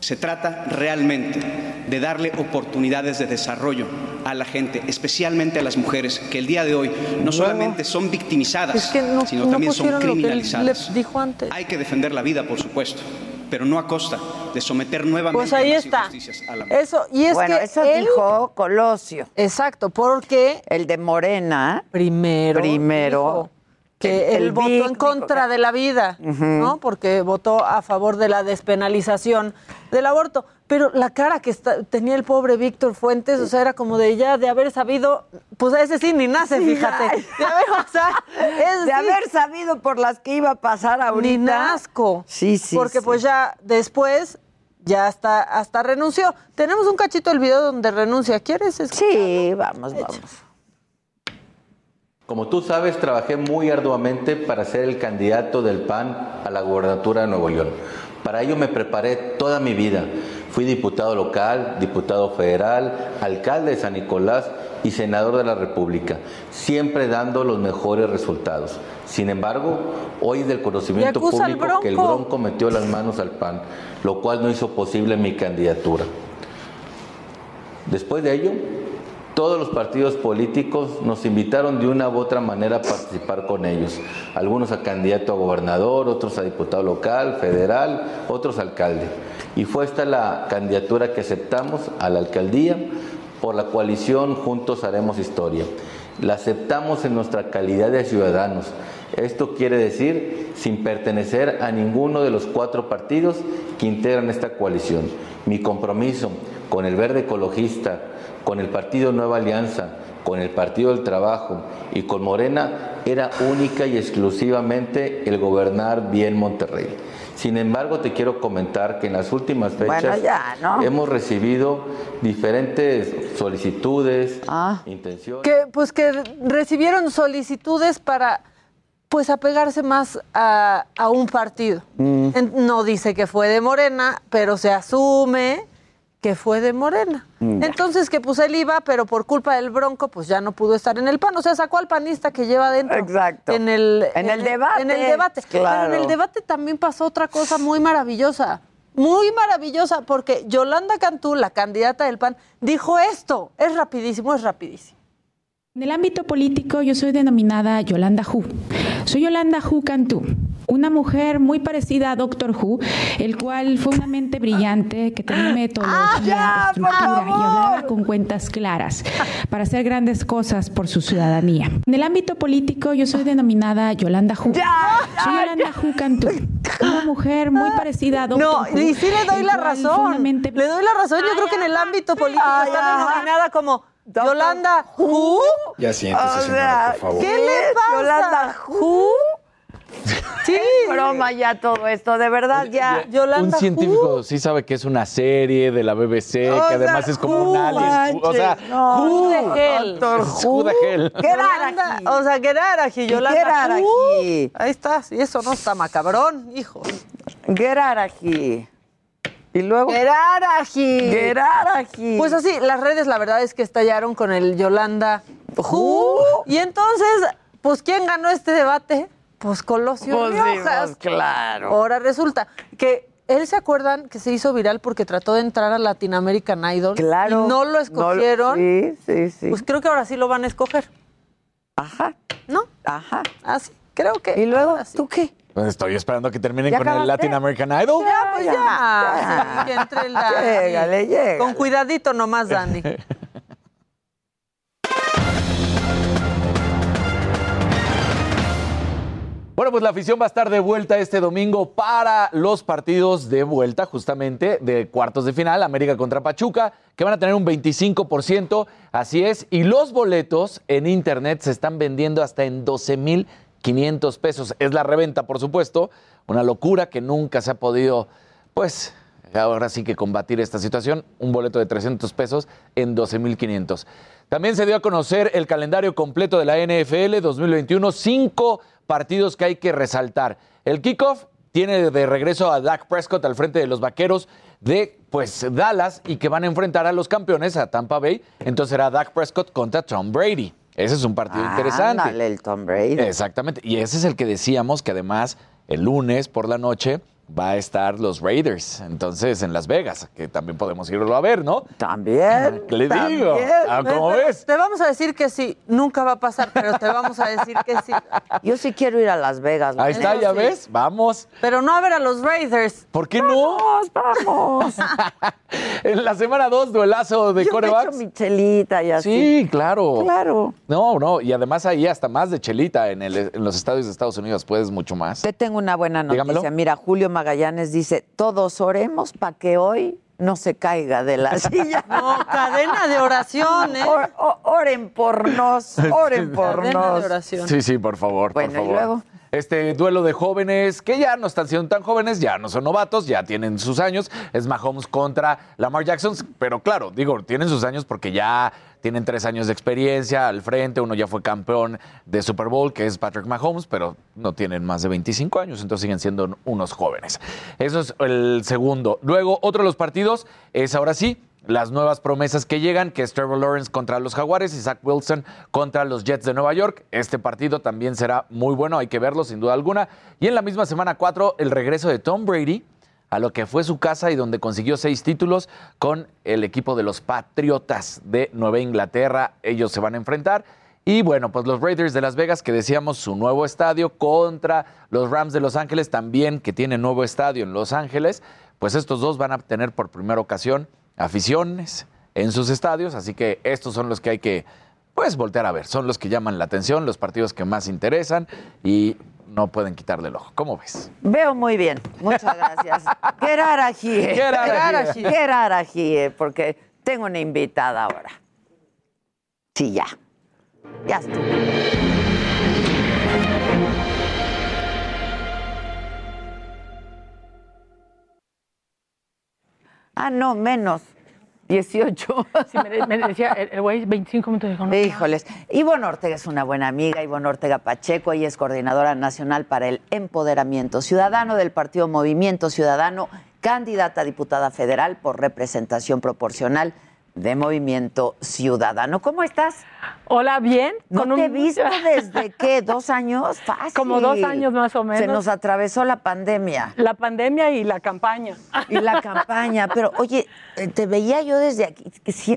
Se trata realmente de darle oportunidades de desarrollo a la gente, especialmente a las mujeres, que el día de hoy no solamente son victimizadas, Es que no, sino no también son pusieron lo que él criminalizadas. dijo antes. Hay que defender la vida, por supuesto, pero no a costa de someter nuevamente Pues ahí las está. injusticias a la mujer. Eso, y es bueno, que eso él- dijo Colosio. Exacto, porque El de Morena primero. primero dijo, que él votó en contra de la vida, ¿no? Porque votó a favor de la despenalización del aborto. Pero la cara que tenía el pobre Víctor Fuentes, o sea, era como de ya de haber sabido, pues ese sí ni nace, fíjate. De haber, de haber sabido por las que iba a pasar ahorita. Ni nasco. Sí, sí. Porque pues ya después ya hasta, hasta renunció. Tenemos un cachito del video donde renuncia. ¿Quieres escucharlo? Sí, vamos, vamos. Como tú sabes, trabajé muy arduamente para ser el candidato del PAN a la gobernatura de Nuevo León. Para ello me preparé toda mi vida. Fui diputado local, diputado federal, alcalde de San Nicolás y senador de la República, siempre dando los mejores resultados. Sin embargo, hoy es del conocimiento público que el Bronco metió las manos al PAN, lo cual no hizo posible mi candidatura. Después de ello, todos los partidos políticos nos invitaron de una u otra manera a participar con ellos. Algunos a candidato a gobernador, otros a diputado local, federal, otros a alcalde. Y fue esta la candidatura que aceptamos a la alcaldía por la coalición Juntos Haremos Historia. La aceptamos en nuestra calidad de ciudadanos. Esto quiere decir sin pertenecer a ninguno de los cuatro partidos que integran esta coalición. Mi compromiso con el verde ecologista, con el Partido Nueva Alianza, con el Partido del Trabajo y con Morena era única y exclusivamente el gobernar bien Monterrey. Sin embargo, te quiero comentar que en las últimas fechas hemos recibido diferentes solicitudes, ah. intenciones. Que, pues que recibieron solicitudes para pues apegarse más a, un partido. Mm. No dice que fue de Morena, pero se asume que fue de Morena. Mm. Entonces que pues él iba, pero por culpa del Bronco, pues ya no pudo estar en el PAN. O sea, sacó al panista que lleva adentro. Exacto. En el, en, el debate. En el debate. Pero en el debate también pasó otra cosa muy maravillosa. Muy maravillosa, porque Yolanda Cantú, la candidata del PAN, dijo esto. Es rapidísimo, es rapidísimo. En el ámbito político yo soy denominada Yolanda Hu. Soy Yolanda Hu Cantú, una mujer muy parecida a Doctor Who, el cual fue una mente brillante que tenía metodología, ah, estructura y hablaba con cuentas claras para hacer grandes cosas por su ciudadanía. En el ámbito político yo soy denominada Yolanda Hu. soy Yolanda Hu Cantú, una mujer muy parecida a Doctor no, y sí le doy la razón. Le doy la razón. Yo creo que en el ámbito político está denominada como Yolanda Who. Ya siéntese, señora, por favor. ¿Qué le pasa? Yolanda Who. Sí. broma ya todo esto, de verdad ya. Yolanda un científico sí sabe que es una serie de la BBC, que además es como un alien. O sea, no, Who de Hell. Who de Hell. ¿Qué era O sea, ¿qué era aquí? Yolanda ¿Qué aquí? Ahí está, y eso no está macabrón, hijo. ¿Qué era aquí? Y luego. Geraraji. Geraraji. Pues así, las redes la verdad es que estallaron con el Yolanda Who. Y entonces, pues, ¿quién ganó este debate? Pues Colosio pues Riojas. claro. Ahora resulta que él se acuerdan que se hizo viral porque trató de entrar a Latin American Idol. Claro. Y no lo escogieron. sí, sí, sí. Pues creo que ahora sí lo van a escoger. Ajá. ¿No? Ajá. Así, creo que. ¿Y luego? ¿Tú qué? Pues estoy esperando que terminen con el Latin American Idol. Ya, pues ya. que entre el Dani. Llegale, llegale. Con cuidadito nomás, Dani. Bueno, pues la afición va a estar de vuelta este domingo para los partidos de vuelta, justamente de cuartos de final, América contra Pachuca, que van a tener un 25%, así es, y los boletos en internet se están vendiendo hasta en 12 mil 500 pesos. Es la reventa, por supuesto. Una locura que nunca se ha podido, pues, ahora sí que combatir esta situación. Un boleto de 300 pesos en 12.500. También se dio a conocer el calendario completo de la NFL 2021. Cinco partidos que hay que resaltar. El kickoff tiene de regreso a Dak Prescott al frente de los vaqueros de pues Dallas y que van a enfrentar a los campeones, a Tampa Bay. Entonces será Dak Prescott contra Tom Brady. Ese es un partido interesante. Dale, el Tom Brady. Exactamente. Y ese es el que decíamos que además el lunes por la noche va a estar los Raiders, entonces en Las Vegas, que también podemos irlo a ver, ¿no? También. ¿Qué le digo? Ah, ¿Cómo ves? Te vamos a decir que sí, nunca va a pasar, pero te vamos a decir que sí. Yo sí quiero ir a Las Vegas. Ahí está, ya ves, vamos. Pero no a ver a los Raiders. ¿Por qué no? Vamos, vamos. en la semana 2, duelazo de Yo corebacks. me echo mi chelita y así. Sí, claro. Claro. No, no, y además ahí hasta más de chelita en, el- en los estadios de Estados Unidos, puedes mucho más. Te tengo una buena noticia. Dígamelo. Mira, Julio Magallanes dice, todos oremos para que hoy no se caiga de la silla. No, cadena de oración, ¿eh? Or- oren por nos, oren por Cadena nos. de oración. Sí, sí, por favor, Bueno, por ¿y favor. luego? Este duelo de jóvenes que ya no están siendo tan jóvenes, ya no son novatos, ya tienen sus años. Es Mahomes contra Lamar Jackson, pero claro, digo, tienen sus años porque ya tienen tres años de experiencia al frente. Uno ya fue campeón de Super Bowl, que es Patrick Mahomes, pero no tienen más de 25 años, entonces siguen siendo unos jóvenes. Eso es el segundo. Luego, otro de los partidos es ahora sí las nuevas promesas que llegan, que es Trevor Lawrence contra los Jaguares y Zach Wilson contra los Jets de Nueva York. Este partido también será muy bueno, hay que verlo sin duda alguna. Y en la misma semana 4, el regreso de Tom Brady a lo que fue su casa y donde consiguió seis títulos con el equipo de los Patriotas de Nueva Inglaterra. Ellos se van a enfrentar. Y bueno, pues los Raiders de Las Vegas, que decíamos su nuevo estadio, contra los Rams de Los Ángeles, también que tienen nuevo estadio en Los Ángeles, pues estos dos van a tener por primera ocasión aficiones en sus estadios, así que estos son los que hay que, pues, voltear a ver, son los que llaman la atención, los partidos que más interesan y no pueden quitarle el ojo. ¿Cómo ves? Veo muy bien. Muchas gracias. Geraraji. Geraraji. Geraraji, porque tengo una invitada ahora. Sí, ya. Ya estuvo. Ah, no, menos. 18. Sí, me, decía el el güey 25 minutos. Dijo, no, Híjoles. Ivonne Ortega es una buena amiga. Ivonne Ortega Pacheco, ella es coordinadora nacional para el empoderamiento ciudadano del Partido Movimiento Ciudadano, candidata a diputada federal por representación proporcional de Movimiento Ciudadano. ¿Cómo estás? Hola, bien. No te he un- visto desde qué, dos años, fácil. Como dos años más o menos. Se nos atravesó la pandemia La pandemia y la campaña. y la campaña, pero oye, eh, te veía yo desde aquí,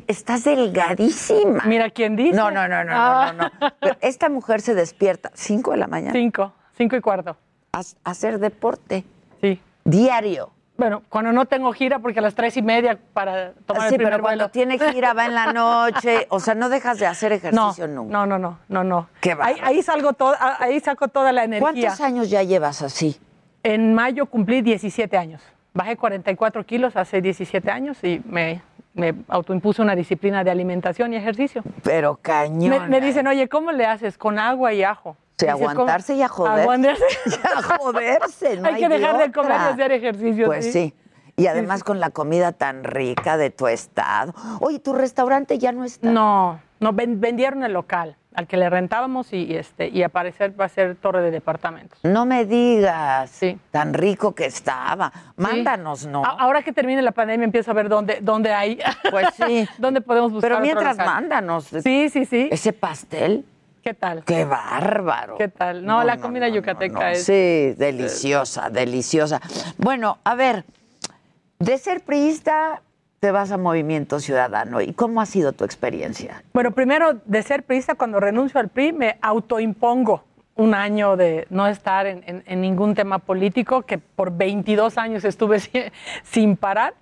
estás delgadísima. Mira quién dice. No, no, no, no, Ah. no, no, no. Pero esta mujer se despierta cinco de la mañana Cinco, cinco y cuarto. a hacer deporte Sí. diario. Bueno, cuando no tengo gira, porque a las tres y media para tomar sí, el primer pero cuando vuelo. tiene gira va en la noche, o sea, no dejas de hacer No, ejercicio nunca. no, no, no, no, no. Qué ahí, ahí salgo todo, ahí saco toda la energía. ¿Cuántos años ya llevas así? En mayo cumplí 17 años. Bajé 44 kilos hace 17 años y me, me autoimpuse una disciplina de alimentación y ejercicio. Pero cañón. Me, me dicen, oye, ¿cómo le haces? Con agua y ajo. ¿Cómo? aguantarse y a joderse. Aguantarse. Y a joderse, no hay que hay dejar de comer y hacer ejercicio. Pues sí. Y además con la comida tan rica de tu estado. Oye, tu restaurante ya no está. No, no ven- vendieron el local al que le rentábamos y, y, este y aparecer va a ser torre de departamentos. No me digas. Sí. Tan rico que estaba. Mándanos, ¿no? A- Ahora que termine la pandemia empiezo a ver dónde dónde hay. Pues sí. dónde podemos buscar Pero otro mientras local. mándanos. Sí, sí, sí. Ese pastel. ¿Qué tal? Qué bárbaro. ¿Qué tal? No, la comida yucateca no. es Sí, deliciosa, deliciosa. Bueno, a ver, de ser priista te vas a Movimiento Ciudadano. ¿Y cómo ha sido tu experiencia? Bueno, primero, de ser priista, cuando renuncio al PRI, me autoimpongo un año de no estar en, en- en ningún tema político, que por 22 años estuve si- sin parar.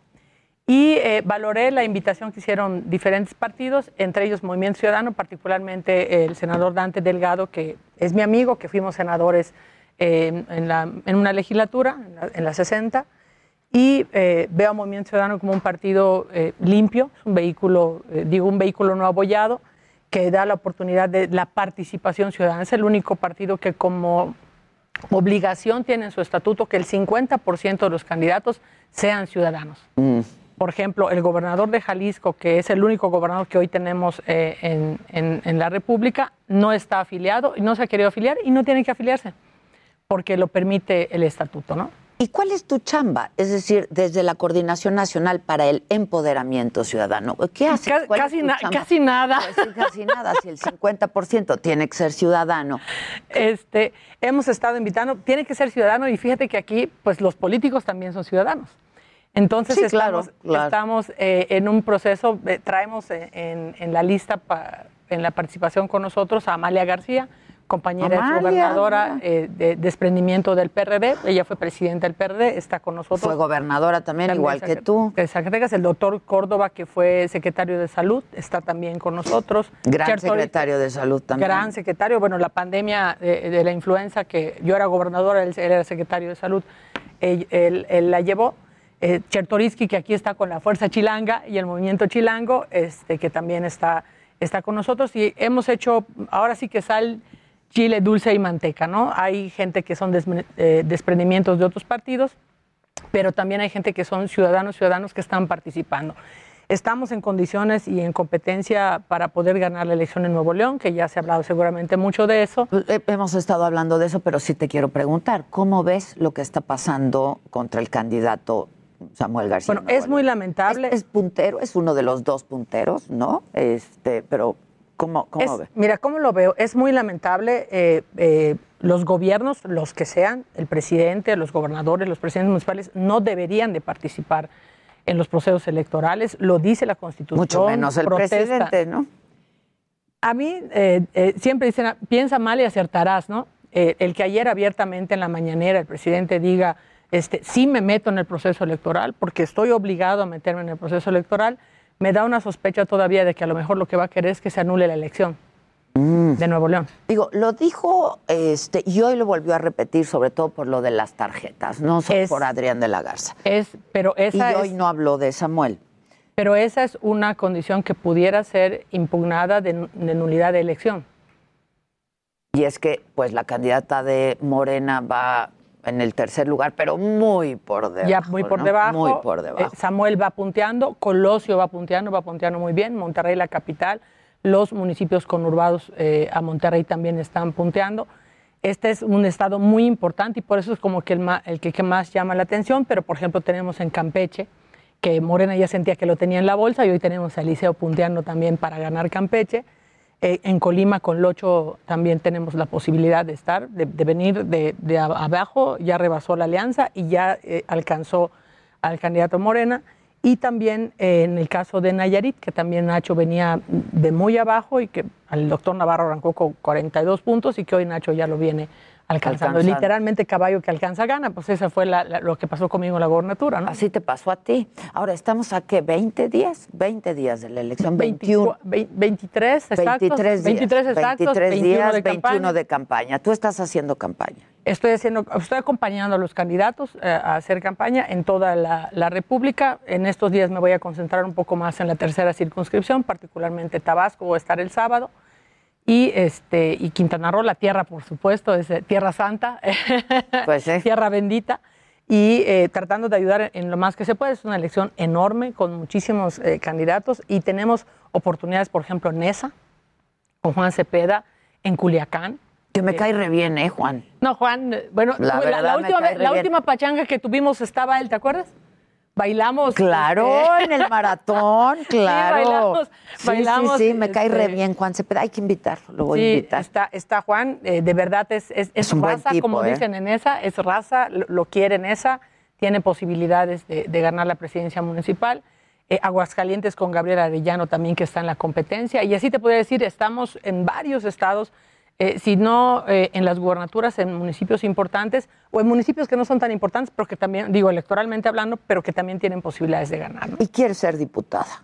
Y eh, valoré la invitación que hicieron diferentes partidos, entre ellos Movimiento Ciudadano, particularmente el senador Dante Delgado, que es mi amigo, que fuimos senadores eh, en, la- en una legislatura, en la, en la 60 y eh, veo a Movimiento Ciudadano como un partido eh, limpio, un vehículo, eh, digo, un vehículo no abollado, que da la oportunidad de la participación ciudadana. Es el único partido que como obligación tiene en su estatuto que el 50% de los candidatos sean ciudadanos. Por ejemplo, el gobernador de Jalisco, que es el único gobernador que hoy tenemos eh, en, en- en la República, no está afiliado y no se ha querido afiliar y no tiene que afiliarse porque lo permite el estatuto, ¿no? ¿Y cuál es tu chamba? Es decir, desde la Coordinación Nacional para el Empoderamiento Ciudadano. ¿Qué haces? casi, casi nada. Pues casi nada, si el 50% tiene que ser ciudadano. Este, hemos estado invitando, tiene que ser ciudadano y fíjate que aquí, pues los políticos también son ciudadanos. Entonces estamos, estamos eh, en un proceso, eh, traemos en, en, la lista, en la participación con nosotros a Amalia García, compañera Amalia, gobernadora eh, de desprendimiento del PRD. Ella fue presidenta del PRD, está con nosotros. Fue gobernadora también, igual que tú. Zacatecas, el doctor Córdoba, que fue secretario de salud, está también con nosotros. Gran secretario de salud también. Gran secretario. Bueno, la pandemia de, la influenza, que yo era gobernadora, él, era secretario de salud, él la llevó eh, Chertoriski, que aquí está con la Fuerza Chilanga y el Movimiento Chilango, este, que también está, está con nosotros. Y hemos hecho, ahora sí que sal, chile, dulce y manteca, ¿no? Hay gente que son eh, desprendimientos de otros partidos, pero también hay gente que son ciudadanos, ciudadanos que están participando. Estamos en condiciones y en competencia para poder ganar la elección en Nuevo León, que ya se ha hablado seguramente mucho de eso. Eh, hemos estado hablando de eso, pero sí te quiero preguntar, ¿cómo ves lo que está pasando contra el candidato Samuel García. Bueno, es muy lamentable. Es, puntero, es uno de los dos punteros, ¿no? Este, pero ¿cómo, cómo ve? Mira, ¿cómo lo veo? Es muy lamentable. Eh, eh, los gobiernos, los que sean, el presidente, los gobernadores, los presidentes municipales, no deberían de participar en los procesos electorales. Lo dice la Constitución. Mucho menos el presidente, ¿no? A mí eh, siempre dicen, piensa mal y acertarás, ¿no? el que ayer abiertamente en la mañanera el presidente diga este, sí me meto en el proceso electoral porque estoy obligado a meterme en el proceso electoral, me da una sospecha todavía de que a lo mejor lo que va a querer es que se anule la elección. Mm. De Nuevo León. Digo, lo dijo este, y hoy lo volvió a repetir, sobre todo por lo de las tarjetas, no solo por Adrián de la Garza. Es, pero esa y hoy no habló de Samuel. Pero esa es una condición que pudiera ser impugnada de, de nulidad de elección. Y es que, pues, la candidata de Morena va en el tercer lugar, pero muy por debajo. Ya muy por debajo. Muy por debajo. Eh, Samuel va punteando, Colosio va punteando, va punteando muy bien, Monterrey la capital, los municipios conurbados eh, a Monterrey también están punteando. Este es un estado muy importante y por eso es como que el, el que, más llama la atención, pero por ejemplo tenemos en Campeche, que Morena ya sentía que lo tenía en la bolsa y hoy tenemos a Eliseo punteando también para ganar Campeche. Eh, en Colima con Locho también tenemos la posibilidad de estar, de, venir de, abajo, ya rebasó la alianza y ya eh, alcanzó al candidato Morena. Y también eh, en el caso de Nayarit, que también Nacho venía de muy abajo y que el doctor Navarro arrancó con 42 puntos y que hoy Nacho ya lo viene alcanzando. Literalmente caballo que alcanza gana, pues esa fue lo que pasó conmigo en la gobernatura, ¿no? Así te pasó a ti. Ahora estamos a qué, 20 días, 20 días de la elección, 21. 23 exactos. 23 días. 23 exactos, 23 días, 21 de campaña. Tú estás haciendo campaña. Estoy haciendo, estoy acompañando a los candidatos eh, a hacer campaña en toda la, la, República. En estos días me voy a concentrar un poco más en la tercera circunscripción, particularmente Tabasco, voy a estar el sábado y este y Quintana Roo, la tierra, por supuesto, es eh, tierra santa, pues tierra bendita, y eh, tratando de ayudar en lo más que se puede. Es una elección enorme con muchísimos eh, candidatos y tenemos oportunidades, por ejemplo, en ESA, con Juan Cepeda, en Culiacán. Que me cae re bien, ¿eh, Juan? No, Juan, bueno, la, última, la última pachanga que tuvimos estaba él, ¿te acuerdas? Bailamos. Claro, este, en el maratón, claro. Sí, bailamos. Sí, sí, me cae re este, bien Juan Cepeda. Hay que invitarlo, lo voy a invitar. Está, está Juan, eh, de verdad es, es, es, raza, como ¿eh? dicen en esa, es raza, lo, quiere en esa, tiene posibilidades de, ganar la presidencia municipal. Eh, Aguascalientes con Gabriel Arellano también que está en la competencia. Y así te podría decir, estamos en varios estados eh, si no eh, en las gubernaturas, en municipios importantes o en municipios que no son tan importantes, pero que también, digo, electoralmente hablando, pero que también tienen posibilidades de ganar. ¿Y quiere ser diputada?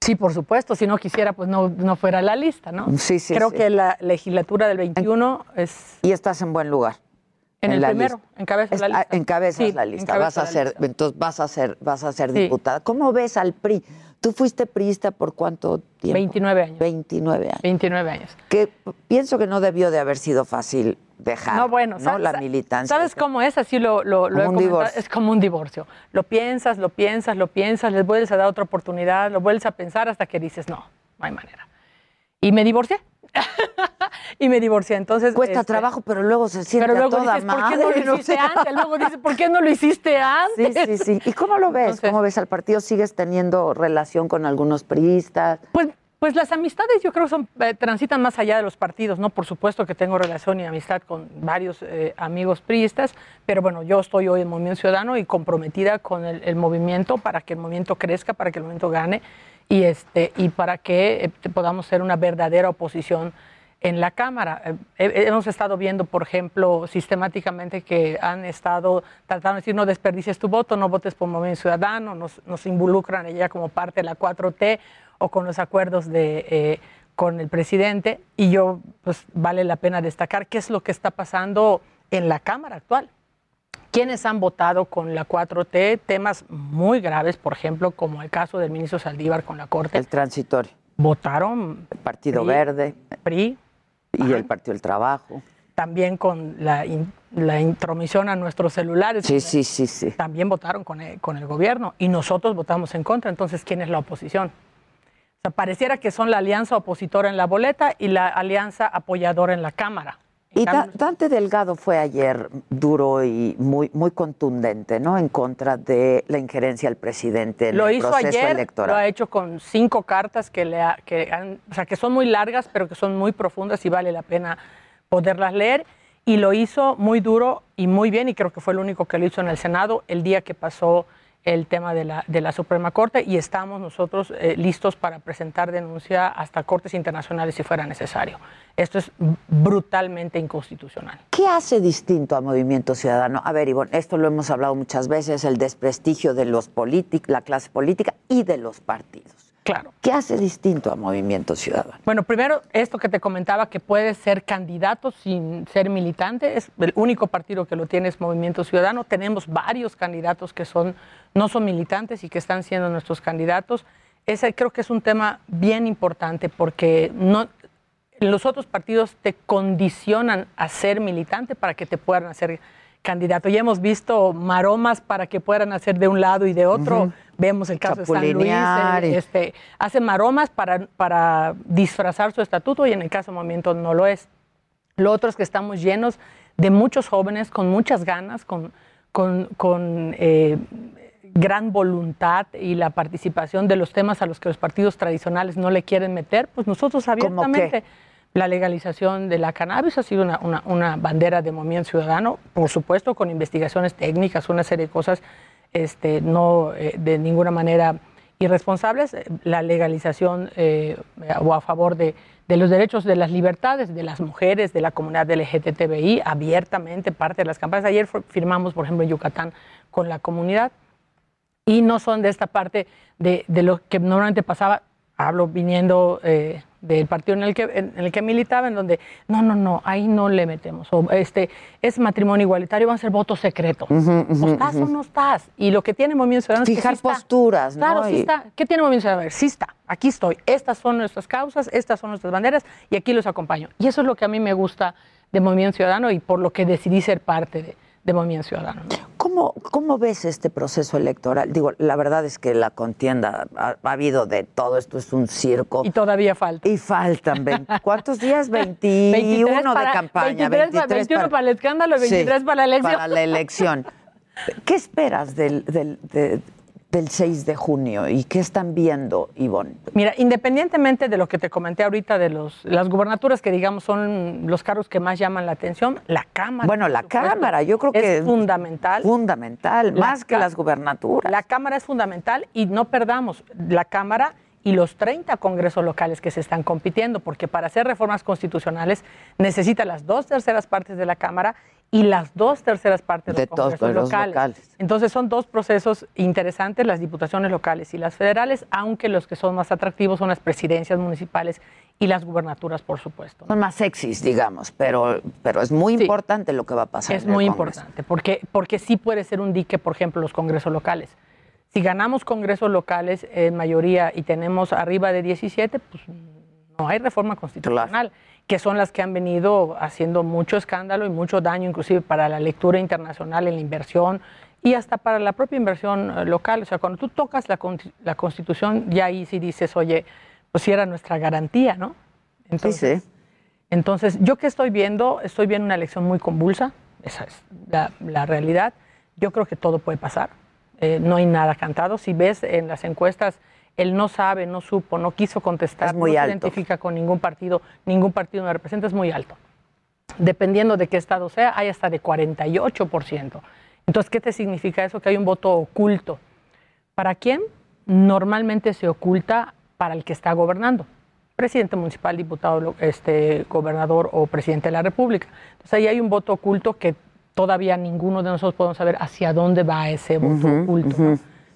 Sí, por supuesto. Si no quisiera, pues no, no fuera la lista, ¿no? Sí, sí. Creo que la legislatura del 21 es. Y estás en buen lugar. En, el primero, encabezas la lista. Encabezas la lista. Vas a ser, entonces vas a ser, vas a ser diputada. ¿Cómo ves al PRI? ¿Tú fuiste priista por cuánto tiempo? 29 años. 29 años. 29 años. Que pienso que no debió de haber sido fácil dejar no, bueno, la militancia. ¿Sabes cómo es? Así lo, lo, un divorcio. Es como un divorcio. Lo piensas, lo piensas, lo piensas, les vuelves a dar otra oportunidad, lo vuelves a pensar hasta que dices, no, no hay manera. Y me divorcié. y me divorcié. Entonces cuesta este, trabajo, pero luego se siente pero luego a toda dices, ¿por qué no lo hiciste antes? Luego dices, ¿por qué no lo hiciste antes? Sí, sí, sí. ¿Y cómo lo ves? ¿Cómo ves al partido? ¿Sigues teniendo relación con algunos priistas? Pues pues las amistades yo creo son, eh, transitan más allá de los partidos, ¿no? Por supuesto que tengo relación y amistad con varios eh, amigos priistas, pero bueno, yo estoy hoy en Movimiento Ciudadano y comprometida con el, movimiento para que el movimiento crezca, para que el movimiento gane y, este, y para que eh, podamos ser una verdadera oposición en la Cámara. hemos estado viendo, por ejemplo, sistemáticamente que han estado tratando de decir no desperdicies tu voto, no votes por Movimiento Ciudadano, nos, nos involucran ella como parte de la 4T o con los acuerdos de, eh, con el presidente. Y yo, pues vale la pena destacar qué es lo que está pasando en la Cámara actual. Quienes han votado con la 4T temas muy graves, por ejemplo, como el caso del ministro Saldívar con la Corte. El transitorio. Votaron. El Partido Verde. PRI. Y el Partido del Trabajo. También con la, la intromisión a nuestros celulares. Sí, sí, sí, sí. También votaron con el, con el gobierno y nosotros votamos en contra. Entonces, ¿quién es la oposición? O sea, pareciera que son la alianza opositora en la boleta y la alianza apoyadora en la Cámara. Y Dante Delgado fue ayer duro y muy, muy contundente, ¿no? En contra de la injerencia del presidente en lo el proceso ayer, electoral. Lo ha hecho con cinco cartas que, le que, han, o sea, que son muy largas, pero que son muy profundas y vale la pena poderlas leer. Y lo hizo muy duro y muy bien, y creo que fue el único que lo hizo en el Senado el día que pasó el tema de la, de la Suprema Corte y estamos nosotros eh, listos para presentar denuncia hasta cortes internacionales si fuera necesario. Esto es brutalmente inconstitucional. ¿Qué hace distinto a Movimiento Ciudadano? A ver, Ivonne, esto lo hemos hablado muchas veces, el desprestigio de los políticos, la clase política y de los partidos. Claro. ¿Qué hace distinto a Movimiento Ciudadano? Bueno, primero, esto que te comentaba, que puede ser candidato sin ser militante, es el único partido que lo tiene es Movimiento Ciudadano. Tenemos varios candidatos que son, no son militantes y que están siendo nuestros candidatos. Ese creo que es un tema bien importante porque no, los otros partidos te condicionan a ser militante para que te puedan hacer candidato. Ya hemos visto maromas para que puedan hacer de un lado y de otro. Vemos el caso de San Luis, eh, este, hace maromas para, para disfrazar su estatuto y en el caso de Movimiento no lo es. Lo otro es que estamos llenos de muchos jóvenes con muchas ganas, con, con, eh, gran voluntad y la participación de los temas a los que los partidos tradicionales no le quieren meter, pues nosotros abiertamente la legalización de la cannabis ha sido una, una, bandera de movimiento ciudadano, por supuesto con investigaciones técnicas, una serie de cosas este, no eh, de ninguna manera irresponsables, la legalización eh, o a favor de, de, los derechos de las libertades de las mujeres, de la comunidad LGTBI, abiertamente parte de las campañas. Ayer firmamos, por ejemplo, en Yucatán con la comunidad y no son de esta parte de, de lo que normalmente pasaba, hablo viniendo eh, del partido en el que en el que militaba en donde no no no ahí no le metemos. O este es matrimonio igualitario va a ser voto secreto. O estás o no estás y lo que tiene Movimiento Ciudadano fijar es que sí posturas está. claro sí está. Qué tiene Movimiento Ciudadano sí está. Aquí estoy. Estas son nuestras causas estas son nuestras banderas y aquí los acompaño. Y eso es lo que a mí me gusta de Movimiento Ciudadano y por lo que decidí ser parte de de Movimiento Ciudadano. ¿Cómo, ¿Cómo ves este proceso electoral? Digo, la verdad es que la contienda ha, habido de todo, esto es un circo. Y todavía falta. Y faltan, ¿cuántos días? 21 de campaña. 23, 21 para, el escándalo y 23 para la elección. Para la elección. ¿Qué esperas del, del, del 6 de junio y qué están viendo, Ivonne? Mira, independientemente de lo que te comenté ahorita de los, las gubernaturas que digamos son los cargos que más llaman la atención, la Cámara. Bueno, la Cámara, yo creo que es fundamental. Fundamental, más que las gubernaturas. La Cámara es fundamental y no perdamos la Cámara y los 30 congresos locales que se están compitiendo, porque para hacer reformas constitucionales necesita las dos terceras partes de la Cámara y las dos terceras partes de, los congresos locales. Entonces son dos procesos interesantes, las diputaciones locales y las federales, aunque los que son más atractivos son las presidencias municipales y las gubernaturas, por supuesto. Son más sexys, digamos, pero, pero es muy importante lo que va a pasar. Es muy importante, porque, porque sí puede ser un dique, por ejemplo, los congresos locales. Si ganamos congresos locales en mayoría y tenemos arriba de 17, pues no hay reforma constitucional que son las que han venido haciendo mucho escándalo y mucho daño, inclusive para la lectura internacional en la inversión y hasta para la propia inversión eh, local. O sea, cuando tú tocas la, la Constitución, ya ahí sí dices, oye, pues sí era nuestra garantía, ¿no? Entonces, sí, Entonces, yo que estoy viendo, estoy viendo una elección muy convulsa, esa es la, realidad. Yo creo que todo puede pasar, eh, no hay nada cantado. Si ves en las encuestas, él no sabe, no supo, no quiso contestar, no se identifica con ningún partido, ningún partido me representa, es muy alto. Dependiendo de qué estado sea, hay hasta de 48%. Entonces, ¿qué te significa eso? Que hay un voto oculto. ¿Para quién? Normalmente se oculta para el que está gobernando presidente municipal, diputado, este, gobernador o presidente de la República. Entonces ahí hay un voto oculto que todavía ninguno de nosotros podemos saber hacia dónde va ese voto oculto.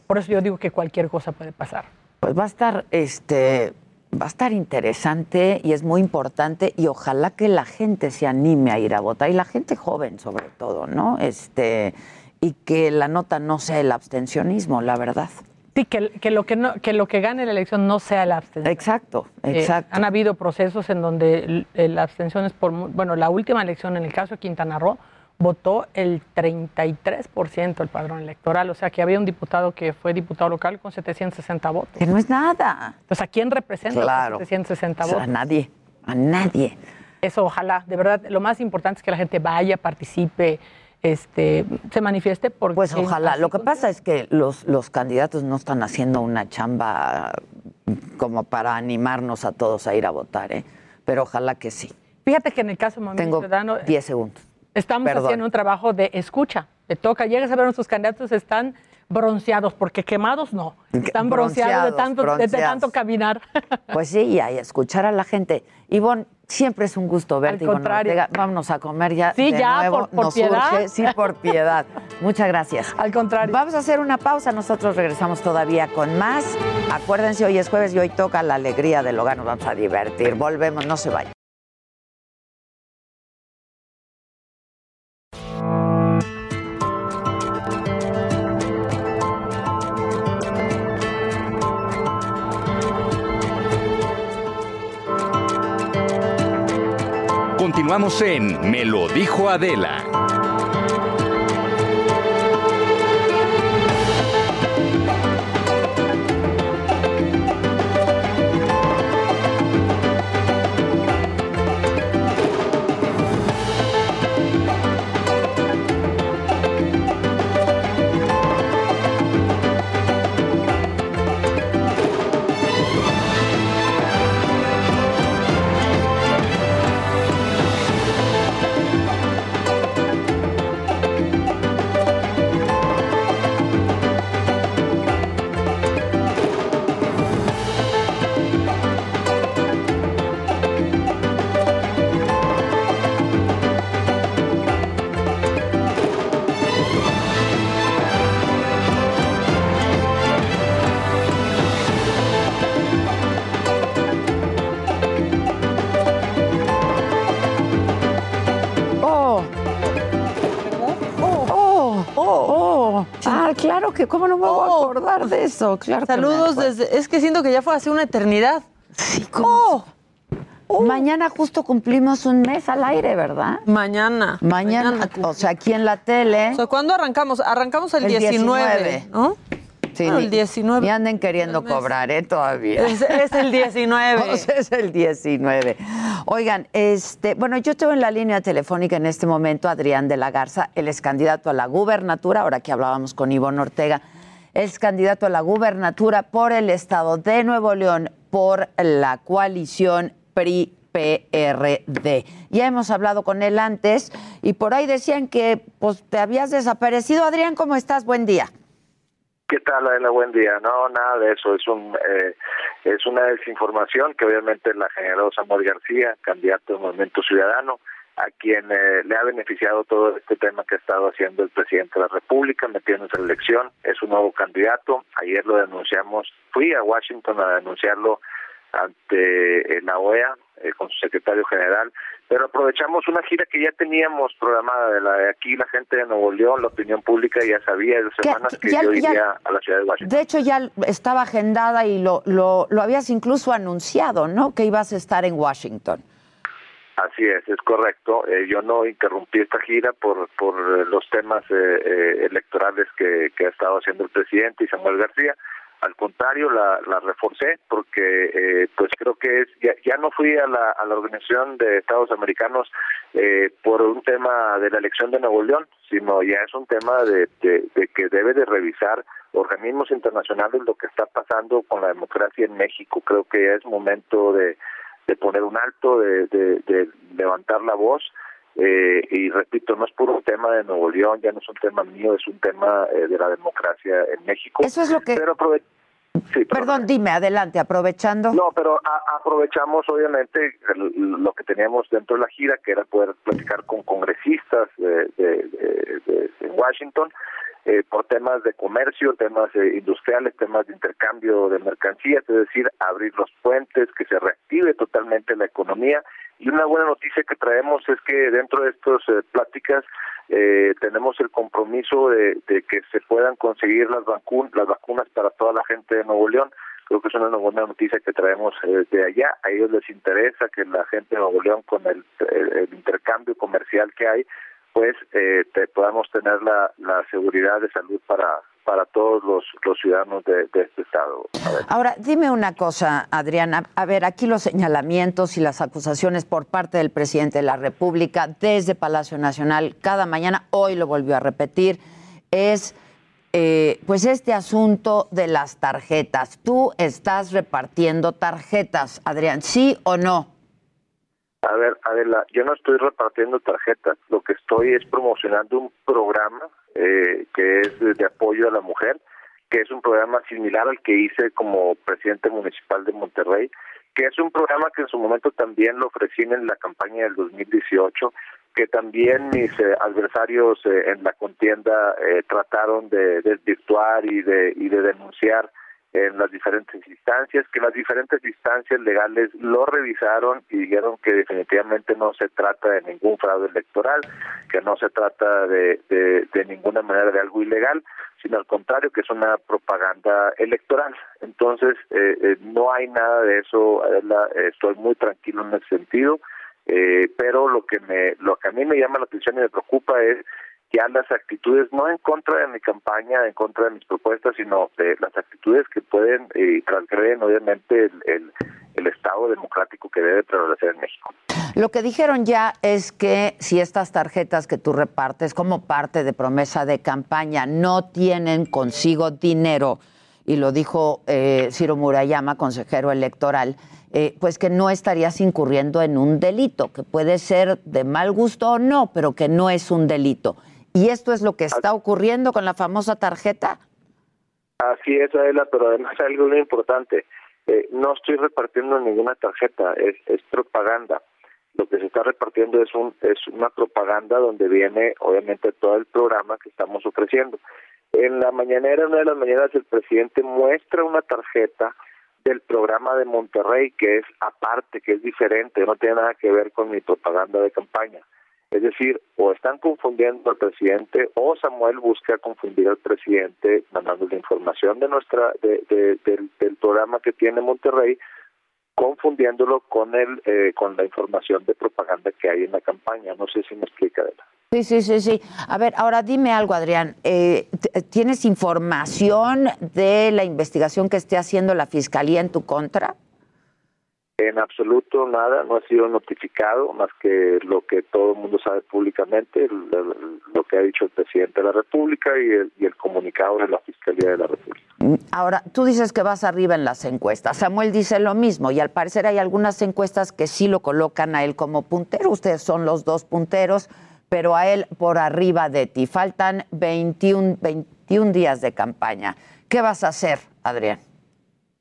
Por eso yo digo que cualquier cosa puede pasar. Pues va a estar, este, va a estar interesante y es muy importante y ojalá que la gente se anime a ir a votar y la gente joven sobre todo, ¿no? Este y que la nota no sea el abstencionismo, la verdad. Sí, que, que, lo que, no, que lo que gane la elección no sea la abstención. Exacto, eh, exacto. han habido procesos en donde la abstención es por... Bueno, la última elección en el caso de Quintana Roo votó el 33% el padrón electoral, o sea que había un diputado que fue diputado local con 760 votos. Que no es nada. Entonces, ¿a quién representa claro. 760 votos? A nadie, a nadie. Eso ojalá, de verdad, lo más importante es que la gente vaya, participe, este, se manifieste porque... Pues ojalá. Lo que pasa es que los, los candidatos no están haciendo una chamba como para animarnos a todos a ir a votar, ¿eh? pero ojalá que sí. Fíjate que en el caso de Movimiento Tengo 10 segundos. Estamos haciendo un trabajo de escucha. Te toca, llegas a ver a nuestros candidatos, están bronceados, porque quemados no. Están bronceados, de, tanto, de tanto caminar. Pues sí, y escuchar a la gente. Ivonne, Siempre es un gusto verte, Ivonne Ortega. Vámonos a comer ya. Sí, ya, por, piedad. sí, por piedad. Muchas gracias. Al contrario. Vamos a hacer una pausa. Nosotros regresamos todavía con más. Acuérdense, hoy es jueves y hoy toca la alegría del hogar. Nos vamos a divertir. Volvemos, no se vayan. Continuamos en Me lo dijo Adela. ¿Cómo no me voy a oh. acordar de eso? Claro Saludos desde, es que siento que ya fue hace una eternidad. Sí, ¿cómo? Oh. Oh. Mañana justo cumplimos un mes al aire, ¿verdad? Mañana. Mañana, o sea, aquí en la tele. O ¿cuándo arrancamos? Arrancamos el, 19, ¿no? Sí, el 19. Y anden queriendo cobrar, ¿eh? Todavía. Es, el 19. es el 19. Oigan, este, bueno, yo estoy en la línea telefónica en este momento Adrián de la Garza, él es candidato a la gubernatura, ahora que hablábamos con Ivonne Ortega, es candidato a la gubernatura por el estado de Nuevo León por la coalición PRI PRD. Ya hemos hablado con él antes y por ahí decían que pues te habías desaparecido. Adrián, ¿cómo estás? Buen día. ¿Qué tal, Adela? Buen día. No, nada de eso. Es un eh, es una desinformación que obviamente la generó Samuel García, candidato del Movimiento Ciudadano, a quien eh, le ha beneficiado todo este tema que ha estado haciendo el presidente de la República, metiéndose en elección. Es un nuevo candidato. Ayer lo denunciamos. Fui a Washington a denunciarlo ante la OEA eh, con su secretario general pero aprovechamos una gira que ya teníamos programada de la de aquí la gente de Nuevo León la opinión pública ya sabía de semanas que yo iría a la ciudad de Washington. De hecho ya estaba agendada y lo, lo, lo habías incluso anunciado no que ibas a estar en Washington. Así es, es correcto. Eh, yo no interrumpí esta gira por por los temas eh, eh, electorales que, que ha estado haciendo el presidente y Samuel García al contrario, la, la reforcé porque eh, pues creo que es ya, ya no fui a la, a la Organización de Estados Americanos eh, por un tema de la elección de Nuevo León, sino ya es un tema de, de, que debe de revisar organismos internacionales lo que está pasando con la democracia en México. Creo que ya es momento de, de poner un alto, de, levantar la voz eh, y repito, no es puro tema de Nuevo León, ya no es un tema mío, es un tema eh, de la democracia en México. Eso es lo que... Pero Perdón, dime, adelante, aprovechando. No, pero aprovechamos obviamente lo que teníamos dentro de la gira, que era poder platicar con congresistas de, de, Washington eh, por temas de comercio, temas industriales, temas de intercambio de mercancías, es decir, abrir los puentes, que se reactive totalmente la economía y una buena noticia que traemos es que dentro de estas eh, pláticas eh, tenemos el compromiso de, que se puedan conseguir las, las vacunas para toda la gente de Nuevo León. Creo que es una buena noticia que traemos eh, de allá. A ellos les interesa que la gente de Nuevo León, con el, intercambio comercial que hay, pues eh, podamos tener la, la seguridad de salud para, para todos los, los ciudadanos de, este estado. Ahora, dime una cosa, Adriana. A ver, aquí los señalamientos y las acusaciones por parte del presidente de la República desde Palacio Nacional cada mañana, hoy lo volvió a repetir, es eh, pues este asunto de las tarjetas. ¿Tú estás repartiendo tarjetas, Adrián, sí o no? A ver, Adela, yo no estoy repartiendo tarjetas, lo que estoy es promocionando un programa eh, que es de, apoyo a la mujer, que es un programa similar al que hice como presidente municipal de Monterrey, que es un programa que en su momento también lo ofrecí en la campaña del 2018, que también mis eh, adversarios eh, en la contienda trataron de desvirtuar y de, y de denunciar en las diferentes instancias, que las diferentes instancias legales lo revisaron y dijeron que definitivamente no se trata de ningún fraude electoral, que no se trata de, de, ninguna manera de algo ilegal, sino al contrario, que es una propaganda electoral. Entonces, eh, eh, no hay nada de eso, estoy muy tranquilo en ese sentido, eh, pero lo que, me, lo que a mí me llama la atención y me preocupa es ya las actitudes, no en contra de mi campaña, en contra de mis propuestas, sino de las actitudes que pueden eh, transgreden obviamente el, Estado democrático que debe prevalecer en México. Lo que dijeron ya es que si estas tarjetas que tú repartes como parte de promesa de campaña no tienen consigo dinero, y lo dijo eh, Ciro Murayama, consejero electoral, eh, pues que no estarías incurriendo en un delito, que puede ser de mal gusto o no, pero que no es un delito. ¿Y esto es lo que está ocurriendo con la famosa tarjeta? Así es, Adela, pero además algo muy importante. Eh, no estoy repartiendo ninguna tarjeta, es, es propaganda. Lo que se está repartiendo es, un, es una propaganda donde viene, obviamente, todo el programa que estamos ofreciendo. En la mañanera, una de las mañanas, el presidente muestra una tarjeta del programa de Monterrey, que es aparte, que es diferente, no tiene nada que ver con mi propaganda de campaña. Es decir, o están confundiendo al presidente o Samuel busca confundir al presidente mandando la información de nuestra de, del, programa que tiene Monterrey confundiéndolo con el eh, con la información de propaganda que hay en la campaña. No sé si me explica. Sí, sí, sí, sí. A ver, ahora dime algo, Adrián. Eh, ¿Tienes información de la investigación que esté haciendo la Fiscalía en tu contra? En absoluto nada, no ha sido notificado más que lo que todo el mundo sabe públicamente, lo que ha dicho el presidente de la República y el, y el comunicado de la Fiscalía de la República. Mm, ahora, tú dices que vas arriba en las encuestas. Samuel dice lo mismo y al parecer hay algunas encuestas que sí lo colocan a él como puntero. Ustedes son los dos punteros, pero a él por arriba de ti. Faltan 21, 21 días de campaña. ¿Qué vas a hacer, Adrián?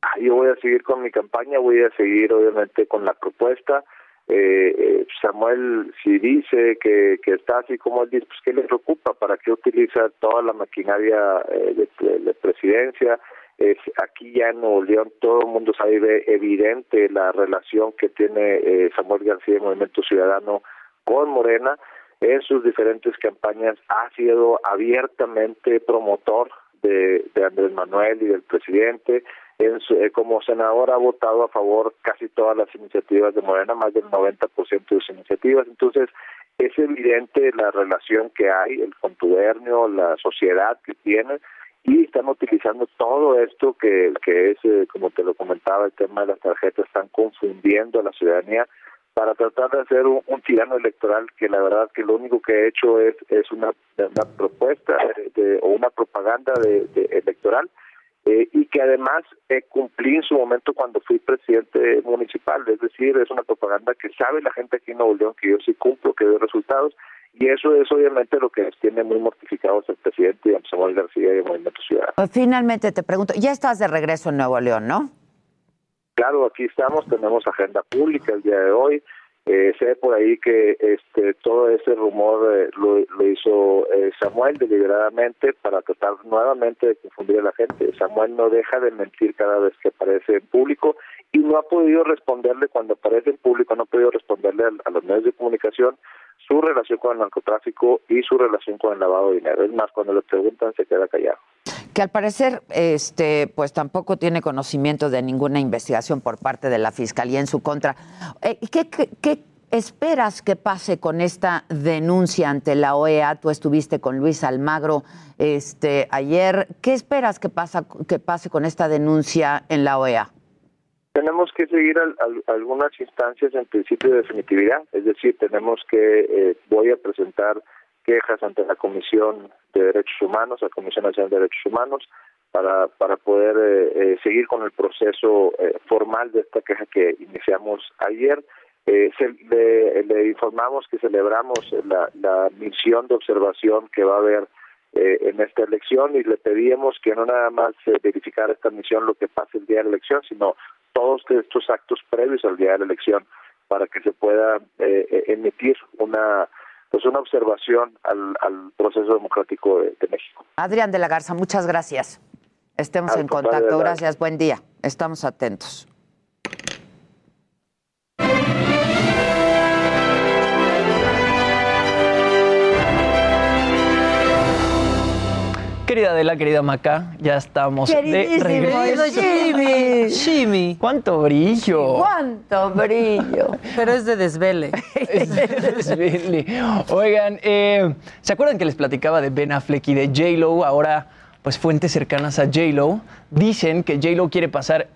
Ah, yo voy a seguir con mi campaña, voy a seguir obviamente con la propuesta. Eh, eh, Samuel, si dice que, que está así como él dice, pues ¿qué le preocupa? ¿Para qué utiliza toda la maquinaria eh, de, presidencia? Es, aquí ya en Nuevo León todo el mundo sabe evidente la relación que tiene Samuel García del Movimiento Ciudadano con Morena. En sus diferentes campañas ha sido abiertamente promotor de, de Andrés Manuel y del presidente eh, como senador ha votado a favor casi todas las iniciativas de Morena, más del 90% de sus iniciativas. Entonces, es evidente la relación que hay, el contubernio, la sociedad que tiene, y están utilizando todo esto que, que es, eh, como te lo comentaba, el tema de las tarjetas, están confundiendo a la ciudadanía para tratar de hacer un, tirano electoral que la verdad que lo único que he hecho es, es una, una propuesta de, o una propaganda de, electoral eh, y que además eh, cumplí en su momento cuando fui presidente municipal, es decir, es una propaganda que sabe la gente aquí en Nuevo León que yo sí cumplo, que doy resultados y eso es obviamente lo que nos tiene muy mortificados el presidente Samuel García y el Movimiento Ciudadano. Pues, finalmente te pregunto, ya estás de regreso en Nuevo León, ¿no? Claro, aquí estamos, tenemos agenda pública el día de hoy. Eh, sé por ahí que este todo ese rumor eh, lo, hizo eh, Samuel deliberadamente para tratar nuevamente de confundir a la gente. Samuel no deja de mentir cada vez que aparece en público y no ha podido responderle cuando aparece en público, no ha podido responderle a los medios de comunicación su relación con el narcotráfico y su relación con el lavado de dinero. Es más, cuando le preguntan se queda callado. Que al parecer, este, pues tampoco tiene conocimiento de ninguna investigación por parte de la fiscalía en su contra. Eh, ¿qué, esperas que pase con esta denuncia ante la OEA? Tú estuviste con Luis Almagro este, ayer. ¿Qué esperas que, pasa, que pase con esta denuncia en la OEA? Tenemos que seguir algunas instancias en principio de definitividad, es decir, tenemos que, eh, voy a presentar quejas ante la Comisión de Derechos Humanos, la Comisión Nacional de Derechos Humanos, para, para poder eh, eh, seguir con el proceso formal de esta queja que iniciamos ayer. le, informamos que celebramos la, misión de observación que va a haber en esta elección y le pedíamos que no nada más verificara esta misión lo que pase el día de la elección, sino todos estos actos previos al día de la elección para que se pueda eh, eh, emitir una pues una observación al, proceso democrático de, México. Adrián de la Garza, muchas gracias. Estemos en contacto. Gracias, buen día. Estamos atentos. Querida Adela, querida Maca, ya estamos de regreso. Jimmy. Jimmy. ¿Cuánto brillo? ¿Cuánto brillo? Pero es de desvele. es de desvele. Oigan, eh, ¿se acuerdan que les platicaba de Ben Affleck y de J-Lo? Ahora, pues fuentes cercanas a J-Lo dicen que J-Lo quiere pasar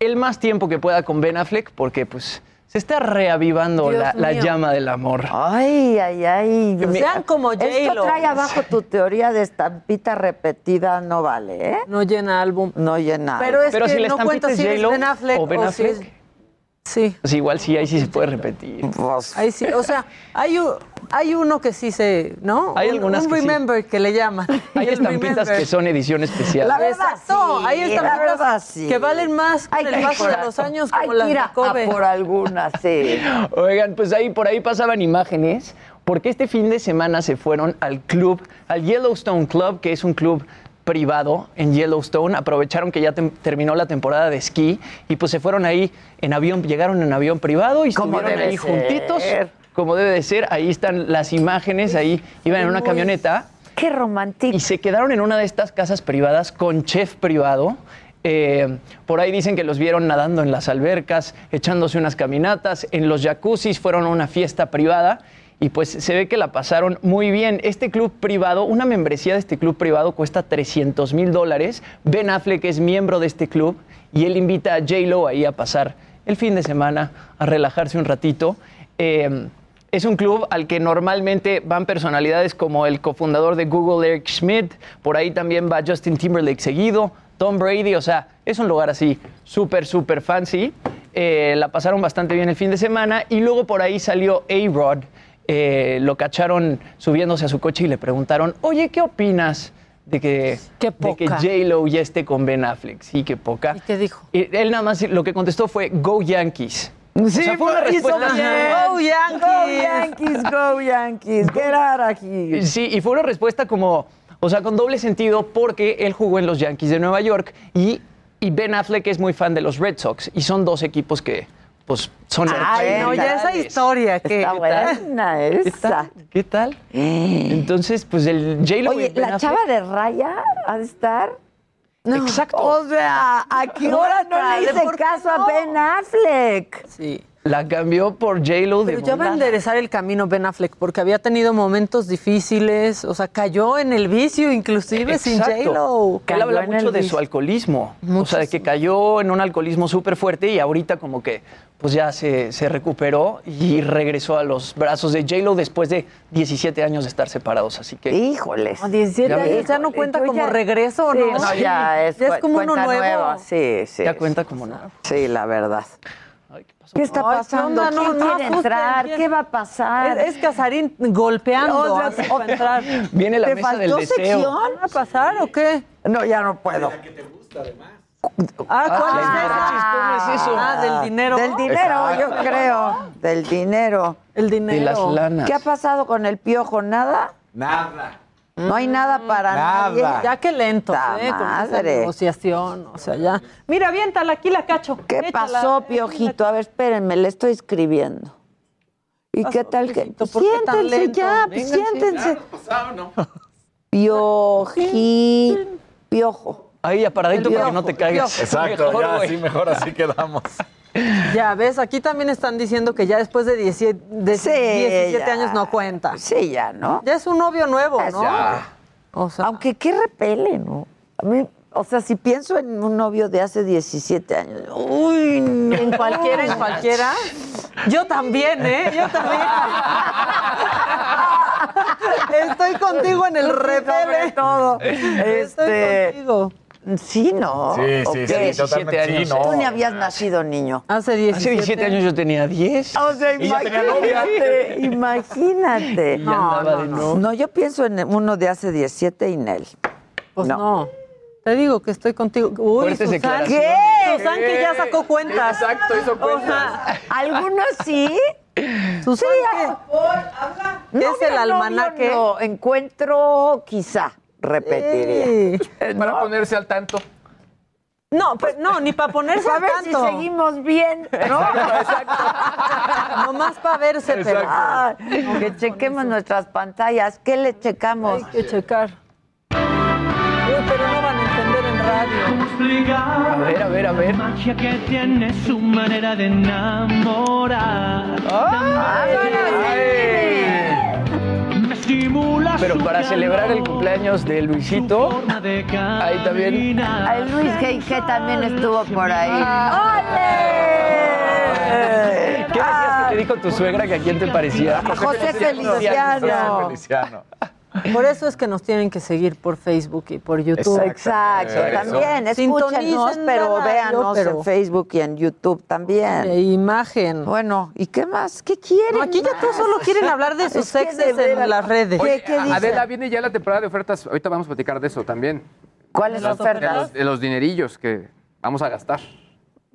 el más tiempo que pueda con Ben Affleck porque, pues se está reavivando la, llama del amor. Ay, ay, ay. Sean como j Esto trae abajo tu teoría de estampita repetida, no vale, ¿eh? No llena álbum. No llena. Pero es que si no cuento si es Ben Affleck o Ben Affleck. Sí. Pues igual sí, ahí sí se puede repetir. Pues, ahí sí, o sea, hay, hay uno que sí se, ¿no? Hay algunas un que remember que le llaman. Hay estampitas que son edición especial. La verdad, sí, hay estampitas sí. que valen más con el paso de los años como las de Kobe. por algunas, sí. Oigan, pues ahí por ahí pasaban imágenes porque este fin de semana se fueron al club, al Yellowstone Club, que es un club privado en Yellowstone, aprovecharon que ya terminó la temporada de esquí y pues se fueron ahí en avión, llegaron en avión privado y estuvieron ahí juntitos, como debe de ser, ahí están las imágenes, ahí iban en una camioneta. Qué romántico. Y se quedaron en una de estas casas privadas con chef privado. Eh, por ahí dicen que los vieron nadando en las albercas, echándose unas caminatas, en los jacuzzis fueron a una fiesta privada y pues se ve que la pasaron muy bien. Este club privado, una membresía de este club privado cuesta 300 mil dólares. Ben Affleck es miembro de este club y él invita a J-Lo ahí a pasar el fin de semana, a relajarse un ratito. Eh, es un club al que normalmente van personalidades como el cofundador de Google, Eric Schmidt, por ahí también va Justin Timberlake seguido, Tom Brady, o sea, es un lugar así súper, súper fancy. Eh, la pasaron bastante bien el fin de semana y luego por ahí salió A-Rod, eh, lo cacharon subiéndose a su coche y le preguntaron, oye, ¿qué opinas? de que, de que J-Lo ya esté con Ben Affleck. Sí, qué poca. ¿Y qué dijo? él nada más lo que contestó fue Go Yankees. Sí, fue una respuesta. Go Yankees. Go Yankees, go Yankees. Get out of Sí, y fue una respuesta como, o sea, con doble sentido porque él jugó en los Yankees de Nueva York y, y Ben Affleck es muy fan de los Red Sox y son dos equipos que pues son Ay, no, ya esa historia que está buena esa. ¿Qué tal? Entonces, pues el J-Lo Oye, la chava de Raya ha de estar no, Exacto. O sea, ¿a qué hora no le hice caso a Ben Affleck? Sí. La cambió por J-Lo de Pero ya va a enderezar el camino Ben Affleck, porque había tenido momentos difíciles, o sea, cayó en el vicio inclusive sin J-Lo. Él habla mucho de su alcoholismo, o sea, de que cayó en un alcoholismo súper fuerte y ahorita como que pues ya se, se, recuperó y regresó a los brazos de J-Lo después de 17 años de estar separados, así que... Híjoles. 17 años ya no cuenta como regreso, ¿no? no ya es, ya es como uno nuevo. Sí, sí. Ya cuenta como nuevo. Sí, la verdad. ¿Qué, está pasando? Ay, ¿Quién no, quiere no, entrar? ¿quién? ¿Qué va a pasar? Es, es Casarín golpeando así para entrar. Viene la ¿Te mesa del faltó deseo. sección? ¿Va a pasar o qué? No, ya no puedo. que te gusta además. Ah, ¿cuál Ah, es esa? ¿cómo es eso? Ah, del dinero. Del dinero, yo creo. Del dinero. El dinero. De las lanas. ¿Qué ha pasado con el piojo? ¿Nada? Nada. No hay nada para Nada. nadie. Ya que lento, ¿eh? Con esa madre. negociación, o sea, ya. Mira, aviéntala, aquí la cacho. ¿Qué Échala, pasó, la- Piojito? A ver, espérenme, le estoy escribiendo. ¿Y qué tal que...? Siéntense ya, pues siéntense. ¿Pasado no? Pioji... Piojo. Ahí ya paradito El para que no te caigas. Exacto, Mejor, ya güey. así mejor así quedamos. Ya ves, aquí también están diciendo que ya después de 17, de Sí, 17 ya. años no cuenta. Sí, ya, ¿no? Ya es un novio nuevo, ¿no? Ya. O sea, Aunque qué repele, ¿no? A mí, o sea, si pienso en un novio de hace 17 años, uy, no. en cualquiera, en cualquiera. Yo también, ¿eh? Yo también. Estoy contigo en el Sobre repele. todo. Estoy Este, contigo. Sí, ¿no. Sí, ¿O sí, sí, totalmente. Sí, años. no. Tú ni habías nacido niño. Hace 17, Hace 17 años yo tenía 10. O sea, imagínate, imagínate. Andaba de no. No, yo pienso en uno de hace 17 y Nel. Pues No. no. Te digo que estoy contigo. Uy, Susan. ¿Qué? Susan que ya sacó cuentas. Exacto, hizo O cuentas. sea, Algunos sí. Susan, ¿qué? ¿Qué es el almanaque? no. Encuentro, quizá, repetiría. Sí. Para ponerse al tanto. No, pero no, ni para ponerse A al ver tanto. si seguimos bien, ¿no? Nomás para verse, pero Ah, que chequemos nuestras pantallas. ¿Qué le checamos? hay que checar. Uy, pero no van a entender en radio. A ver, a ver, a ver. magia que tiene su manera de enamorar. Me estimula Pero para celebrar el cumpleaños de Luisito, ahí también. Ay, Luis G. también estuvo por ahí. ¡Ole! ¿Qué decías que te dijo tu suegra que a quién te parecía? A José Feliciano. Feliciano. Por eso es que nos tienen que seguir por Facebook y por YouTube. Exacto, Eso. también. Escúchenos, pero radio, véanos pero- en Facebook y en YouTube también. De imagen. Bueno, ¿y qué más? ¿Qué quieren? No, aquí ya todos solo quieren hablar de sus de exes en las redes. ¿Qué, Oye, qué? Adela, viene ya la temporada de ofertas. Ahorita vamos a platicar de eso también. ¿Cuáles las De ofertas? los, de los dinerillos que vamos a gastar.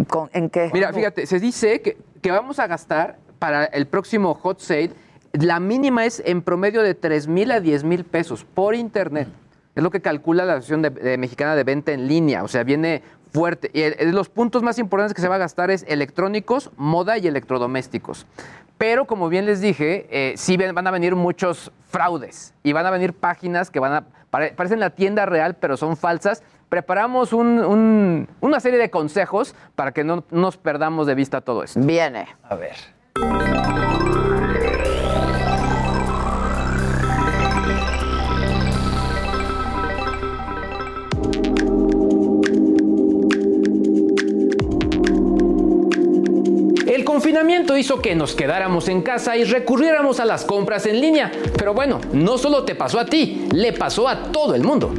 ¿Con- ¿En qué? Mira, fíjate, se dice que, que vamos a gastar para el próximo hot sale, la mínima es en promedio de 3 mil a 10 mil pesos por internet. Es lo que calcula la Asociación de, de Mexicana de Venta en Línea. O sea, viene fuerte. Y el- los puntos más importantes que se va a gastar es electrónicos, moda y electrodomésticos. Pero como bien les dije, eh, sí van a venir muchos fraudes y van a venir páginas que van a pare- parecen la tienda real, pero son falsas. Preparamos un- un- una serie de consejos para que no nos perdamos de vista todo esto. Viene. A ver. Confinamiento hizo que nos quedáramos en casa y recurriéramos a las compras en línea. Pero bueno, no solo te pasó a ti, le pasó a todo el mundo.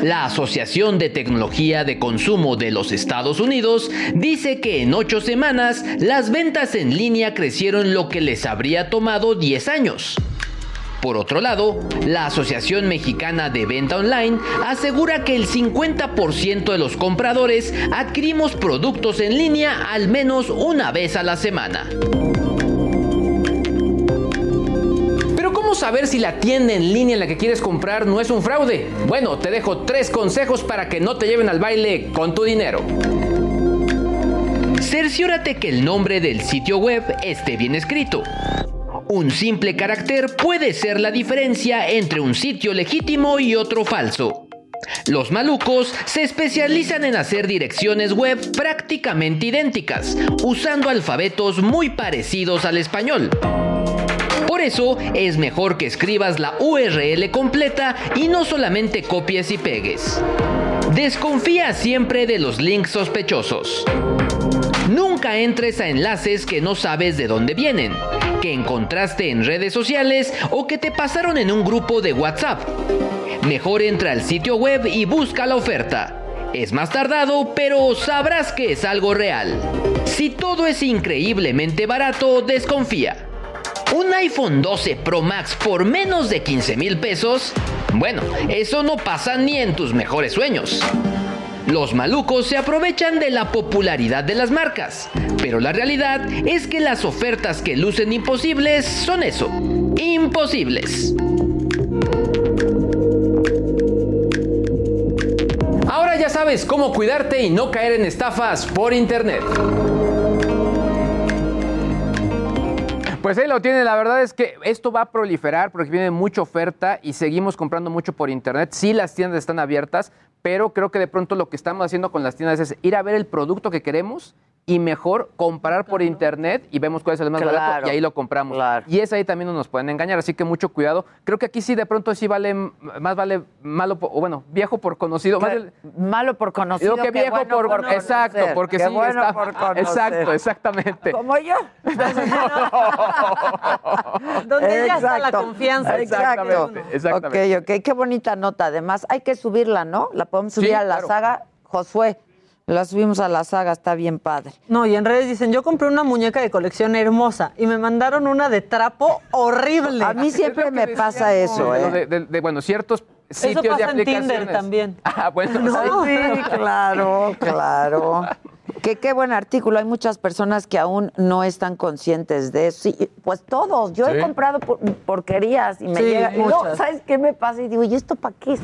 La Asociación de Tecnología de Consumo de los Estados Unidos dice que en ocho semanas las ventas en línea crecieron lo que les habría tomado 10 años. Por otro lado, la Asociación Mexicana de Venta Online asegura que el 50% de los compradores adquirimos productos en línea al menos una vez a la semana. Pero ¿cómo saber si la tienda en línea en la que quieres comprar no es un fraude? Bueno, te dejo tres consejos para que no te lleven al baile con tu dinero. Cerciórate que el nombre del sitio web esté bien escrito. Un simple carácter puede ser la diferencia entre un sitio legítimo y otro falso. Los malucos se especializan en hacer direcciones web prácticamente idénticas, usando alfabetos muy parecidos al español. Por eso es mejor que escribas la URL completa y no solamente copies y pegues. Desconfía siempre de los links sospechosos. Nunca entres a enlaces que no sabes de dónde vienen, que encontraste en redes sociales o que te pasaron en un grupo de WhatsApp. Mejor entra al sitio web y busca la oferta. Es más tardado, pero sabrás que es algo real. Si todo es increíblemente barato, desconfía. Un iPhone 12 Pro Max por menos de 15 mil pesos, bueno, eso no pasa ni en tus mejores sueños. Los malucos se aprovechan de la popularidad de las marcas, pero la realidad es que las ofertas que lucen imposibles son eso, imposibles. Ahora ya sabes cómo cuidarte y no caer en estafas por internet. Pues ahí lo tiene, la verdad es que esto va a proliferar porque viene mucha oferta y seguimos comprando mucho por internet. Sí, las tiendas están abiertas, pero creo que de pronto lo que estamos haciendo con las tiendas es ir a ver el producto que queremos y mejor comparar por internet y vemos cuál es el más barato y ahí lo compramos. Y es ahí también nos pueden engañar, así que mucho cuidado. Creo que aquí sí de pronto sí vale más vale malo o bueno, viejo por conocido, malo por conocido que, viejo por, exacto, porque sí está exacto, exactamente. Como yo. Donde ya está la confianza. Exactamente, exactamente. Ok, ok, qué bonita nota. Además, hay que subirla, ¿no? La podemos subir a la saga Josué. La subimos a la saga, está bien padre. No, y en redes dicen, yo compré una muñeca de colección hermosa y me mandaron una de trapo horrible. A mí siempre me pasa eso, ¿eh? De, bueno, ciertos sitios eso pasa de aplicaciones. en Tinder también. Ah, bueno. sí, claro, claro. Que qué buen artículo. Hay muchas personas que aún no están conscientes de eso. Sí, pues todos. Yo he comprado porquerías y me Sí, llega. muchas. ¿Sabes qué me pasa? Y digo, ¿y esto para qué?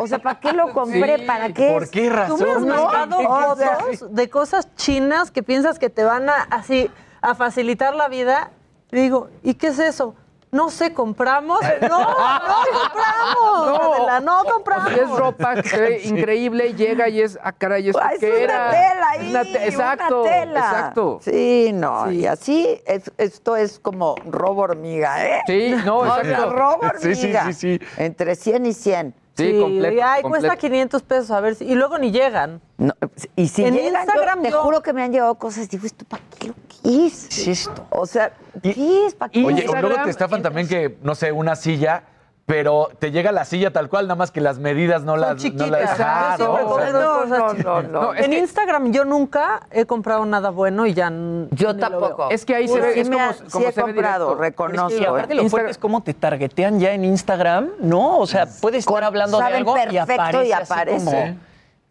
O sea, ¿para qué lo compré? ¿Para qué? ¿por qué razón? Tú me has No, mandado fotos de cosas chinas que piensas que te van a así a facilitar la vida. Y digo, ¿y qué es eso? No sé, compramos. No, no compramos. No. Adela, no compramos. Es ropa que increíble, llega y es, ah, caray, ¿esto Ah, es una era? tela ahí, Una te- exacto, una tela. exacto. Sí, no, y así es- esto es como robo hormiga, ¿eh? Sí, no, O sea, exacto. robo Sí, sí, hormiga. sí, sí. Entre 100 y 100. Sí, completo, y, ay, completo. cuesta 500 pesos, a ver si. Y luego ni llegan. No, y si En llegan, yo Instagram te yo- juro que me han llegado cosas, digo, ¿esto para qué lo es esto? O sea, ¿qué es? ¿Para qué? Oye, o luego te estafan también que, no sé, una silla, pero te llega la silla tal cual, nada más que las medidas no Son las... chiquitas. No las siempre no, no, en que- Instagram yo nunca he comprado nada bueno y ya Yo tampoco. Es que ahí se Pues ve, sí es me como, ha- sí como he se ve comprado, directo. reconozco. Y aparte ¿eh? lo fuerte es cómo te targetean ya en Instagram, ¿no? O sea, puedes estar hablando de algo y aparece, y así como-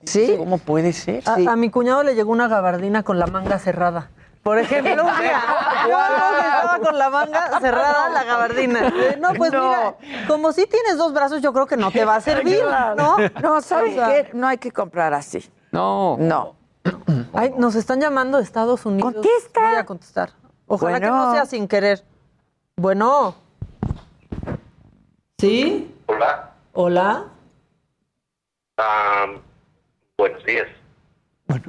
Sí. ¿Cómo puede ser? A, Sí. a mi cuñado le llegó una gabardina con la manga cerrada. Por ejemplo, un día, que estaba con la manga cerrada, la gabardina. Eh, No, pues No. mira, como si tienes dos brazos, yo creo que no te va a servir, ¿no? No, ¿sabes O sea, qué? No hay que comprar así. No. No. Ay, nos están llamando de Estados Unidos. Contesta. Voy a contestar. Ojalá que no sea sin querer. Bueno. ¿Sí? Hola, Hola. Am, buenos días.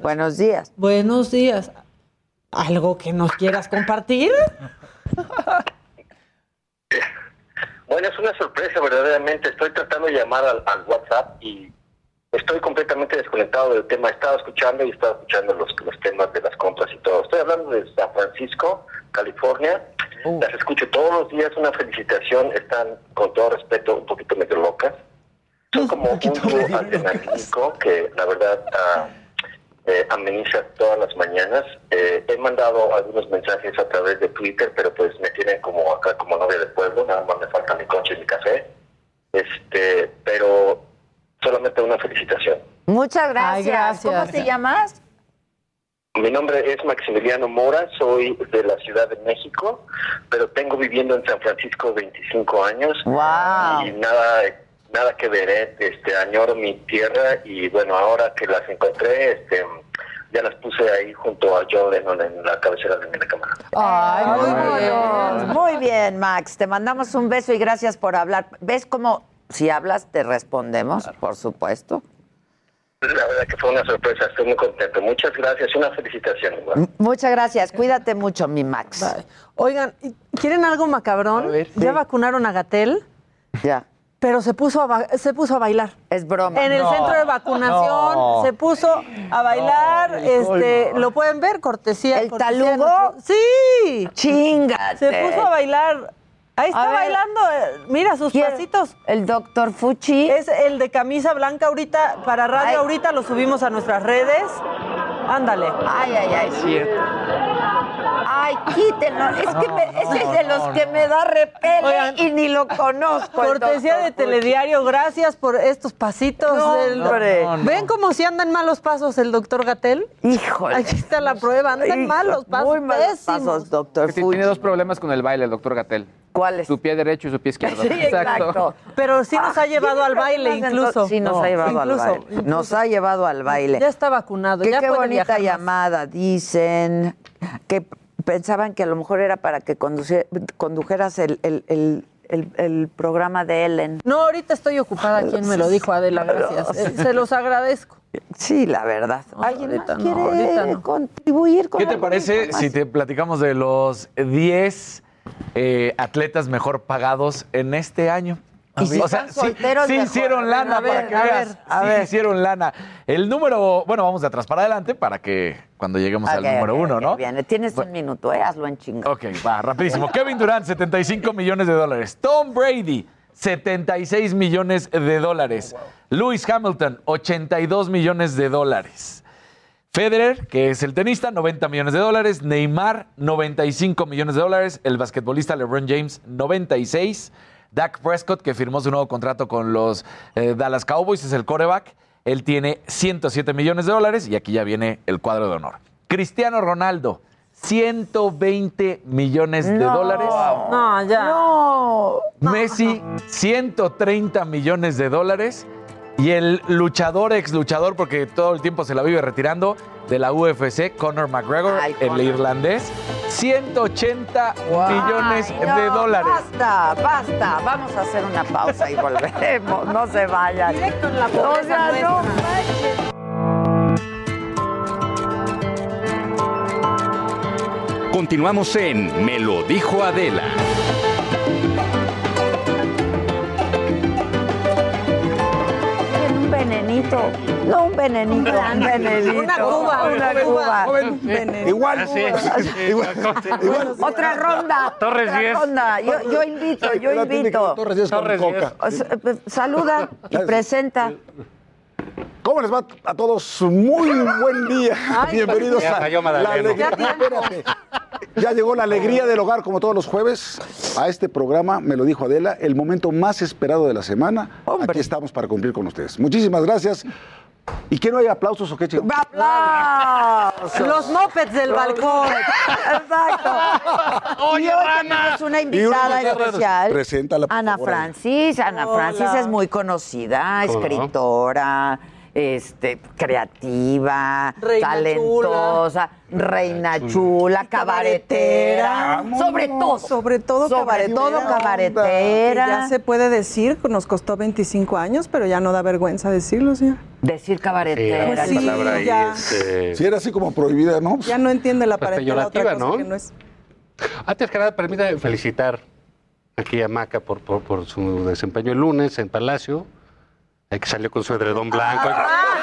Buenos días. Buenos días. ¿Algo que nos quieras compartir? Bueno, es una sorpresa verdaderamente. Estoy tratando de llamar al, al WhatsApp y estoy completamente desconectado del tema. Estaba escuchando y estaba escuchando los, los temas de las compras y todo. Estoy hablando de San Francisco, California. Las escucho todos los días. Una felicitación. Están, con todo respeto, un poquito medio locas. Son como un dúo adrenalínico que, la verdad, ah, eh, ameniza todas las mañanas. Eh, he mandado algunos mensajes a través de Twitter, pero pues me tienen como acá como novia del pueblo, nada más me falta mi coche y mi café. Este, pero solamente una felicitación. Muchas gracias. Ay, gracias. ¿Cómo te llamas? Mi nombre es Maximiliano Mora, soy de la Ciudad de México, pero tengo viviendo en San Francisco 25 años. Wow. Y nada, nada que ver, ¿eh? este, añoro mi tierra y bueno, ahora que las encontré, este, ya las puse ahí junto a John Lennon en la cabecera de mi recámara. Ay, muy bien. Muy bien, Max. Te mandamos un beso y gracias por hablar. ¿Ves cómo Si hablas, te respondemos, por supuesto. La verdad que fue una sorpresa, estoy muy contento. Muchas gracias, una felicitación. Igual. Muchas gracias, cuídate mucho, mi Max. Oigan, ¿quieren algo macabrón? ¿Ya vacunaron a Gatel? Ya. Pero se puso a, ba- se puso a bailar. Es broma. En el No. centro de vacunación No. se puso a bailar. No, este, lo pueden ver, cortesía. ¿El cortesía talugo? Sí. Chingate. Se puso a bailar. Ahí está A bailando. eh, Mira sus pasitos. El doctor Fuchi. Es el de camisa blanca ahorita, para radio Ay. ahorita lo subimos a nuestras redes. Ándale. Ay, ay, ay, cierto. Ay, quítenlo. Es que me- ese es de los que me da repele Oigan. y ni lo conozco. Cortesía de Telediario, gracias por estos pasitos. No, del- hombre. No, no. ¿Ven cómo si andan malos pasos el doctor Gatel? Híjole. Aquí está la prueba, andan Hijo, malos pasos, muy malos pésimos. pasos, doctor sí, tiene dos problemas con el baile, el doctor Gatel. ¿Cuáles? Su pie derecho y su pie izquierdo. Sí, exacto. Pero sí nos Ah, ha llevado tiene al baile incluso. Sí, nos No, ha llevado incluso, al baile. incluso. Nos ha llevado al baile. Ya está vacunado, Que ya qué puede bonita viajar llamada, dicen. Que pensaban que a lo mejor era para que conduci- condujeras el, el, el, el- el programa de Ellen. No, ahorita estoy ocupada. ¿Quién me lo dijo, Adela? Gracias. Eh, Se los agradezco. Sí, la verdad. ¿Alguien más ahorita no, quiere ahorita no. contribuir con ¿Qué te parece si te platicamos de los 10 eh, atletas mejor pagados en este año? Y si o sea, están sí, hicieron lana ver, para que a veas. ver, a sí ver. hicieron lana. El número, bueno, vamos de atrás para adelante para que cuando lleguemos al número uno, ¿no? Bien, tienes un minuto, eh, hazlo en chinga. Ok, va, rapidísimo. Kevin Durant, 75 millones de dólares. Tom Brady, 76 millones de dólares. Lewis Hamilton, 82 millones de dólares. Federer, que es el tenista, 90 millones de dólares. Neymar, 95 millones de dólares. El basquetbolista LeBron James, 96. Dak Prescott, que firmó su nuevo contrato con los eh, Dallas Cowboys, es el coreback. Él tiene 107 millones de dólares y aquí ya viene el cuadro de honor. Cristiano Ronaldo, 120 millones de No. dólares. No, ya. No. Messi, 130 millones de dólares. Y el luchador, ex luchador, porque todo el tiempo se la vive retirando, de la UFC, Conor McGregor, Ay, el Conor. irlandés, 180 millones Ay, de dólares. Basta, basta. Vamos a hacer una pausa y volveremos. No se vayan. Directo en la O sea, no. Continuamos en Me lo dijo Adela. Venenito. No un venenito, un venenito. Una cuba, una cuba. Igual. Otra ronda. Torres otra 10. ronda. Yo, yo invito, yo invito. Torres Díaz con Torres coca. Eh, Saluda y presenta. ¿Cómo les va a todos? Muy buen día. Bienvenidos Ya a cayó la alegría. Ya llegó la alegría del hogar, como todos los jueves, a este programa, me lo dijo Adela, el momento más esperado de la semana. Aquí estamos para cumplir con ustedes. Muchísimas gracias. ¿Y que no hay aplausos o qué, chicos? ¡Aplausos! Los mopeds del balcón. Exacto. y hoy tenemos una invitada especial. Preséntala, por Ana favor. Francis. Ana Hola. Francis es muy conocida, ¿Cómo no? Este, creativa, Reina talentosa, reina chula, cabaretera. Sobre todo. Sobre todo Sobre cabaretera. todo cabaretera. Ya se puede decir, nos costó 25 años, pero ya no da vergüenza decirlo, señor. Decir cabaretera. Pues sí, palabra ya. este, Si era así como prohibida, ¿no? Ya no entiende la Pues otra peyorativa, cosa ¿no? que no es. Antes que nada, permítame felicitar aquí a Maca por, por, por su desempeño el lunes en Palacio. Que salió con su edredón blanco.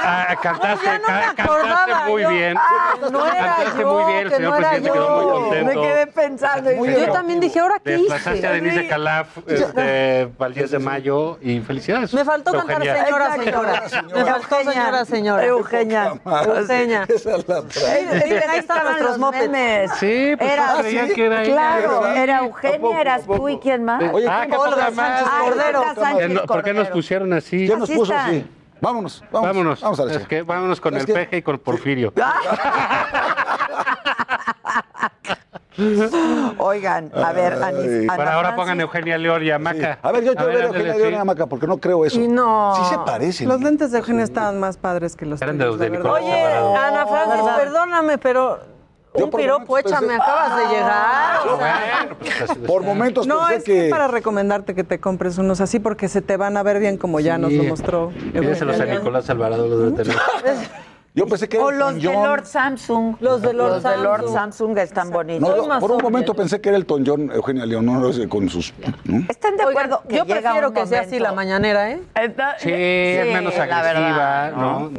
Ah, cantaste, ya no me ca- acordaba, cantaste muy yo- bien. Ah, no era cantaste yo, muy bien, el que señor no era presidente quedó muy yo. contento. Me quedé pensando. y Muy Yo también dije, ¿ahora qué Desplazaste hice? a Denise Calaf este, para el 10 de mayo y felicidades. Me faltó cantar Eugenia. señora, Exacto. señora. Me faltó señora, señora. Eugenia. Eugenia. Esa es la Miren, ahí están estaban nuestros memes. Sí, pues Era- creían que era ella. Claro, era ¿A Eugenia, eras tú y quién más. Oye, Ah, ¿qué- ¿qué Olga Sánchez Cordero. Eh, no, ¿Por qué nos pusieron así? ¿Quién nos Así puso están. así? Vámonos, vamos, Vámonos. Vamos a la Es que vámonos con Es el que- peje y con Porfirio. Oigan, a ver, Anis. Ana Para ahora Francis. pongan Eugenia León y a Maca. A ver, yo quiero ver a Eugenia sí. León y a Maca, porque no creo eso. Y no. Sí se parecen. Los lentes de Eugenia estaban más padres que los Eran de los de la Nicolás verdad. Oye, un piropo, hecha, acabas de ah, llegar. O sea. Pues, por momentos no, pensé es que... que... para recomendarte que te compres unos así porque se te van a ver bien como ya nos lo mostró. Pídeselos a Nicolás Alvarado, lo debe. Yo pensé que o los de Lord Samsung. Los de Lord, Samsung. Están bonitos. Por un momento pensé que era el John, Eugenia Leonor, ese con sus... ¿Están de acuerdo? Yo prefiero que sea así la mañanera, ¿eh? Sí, es menos agresiva, ¿no?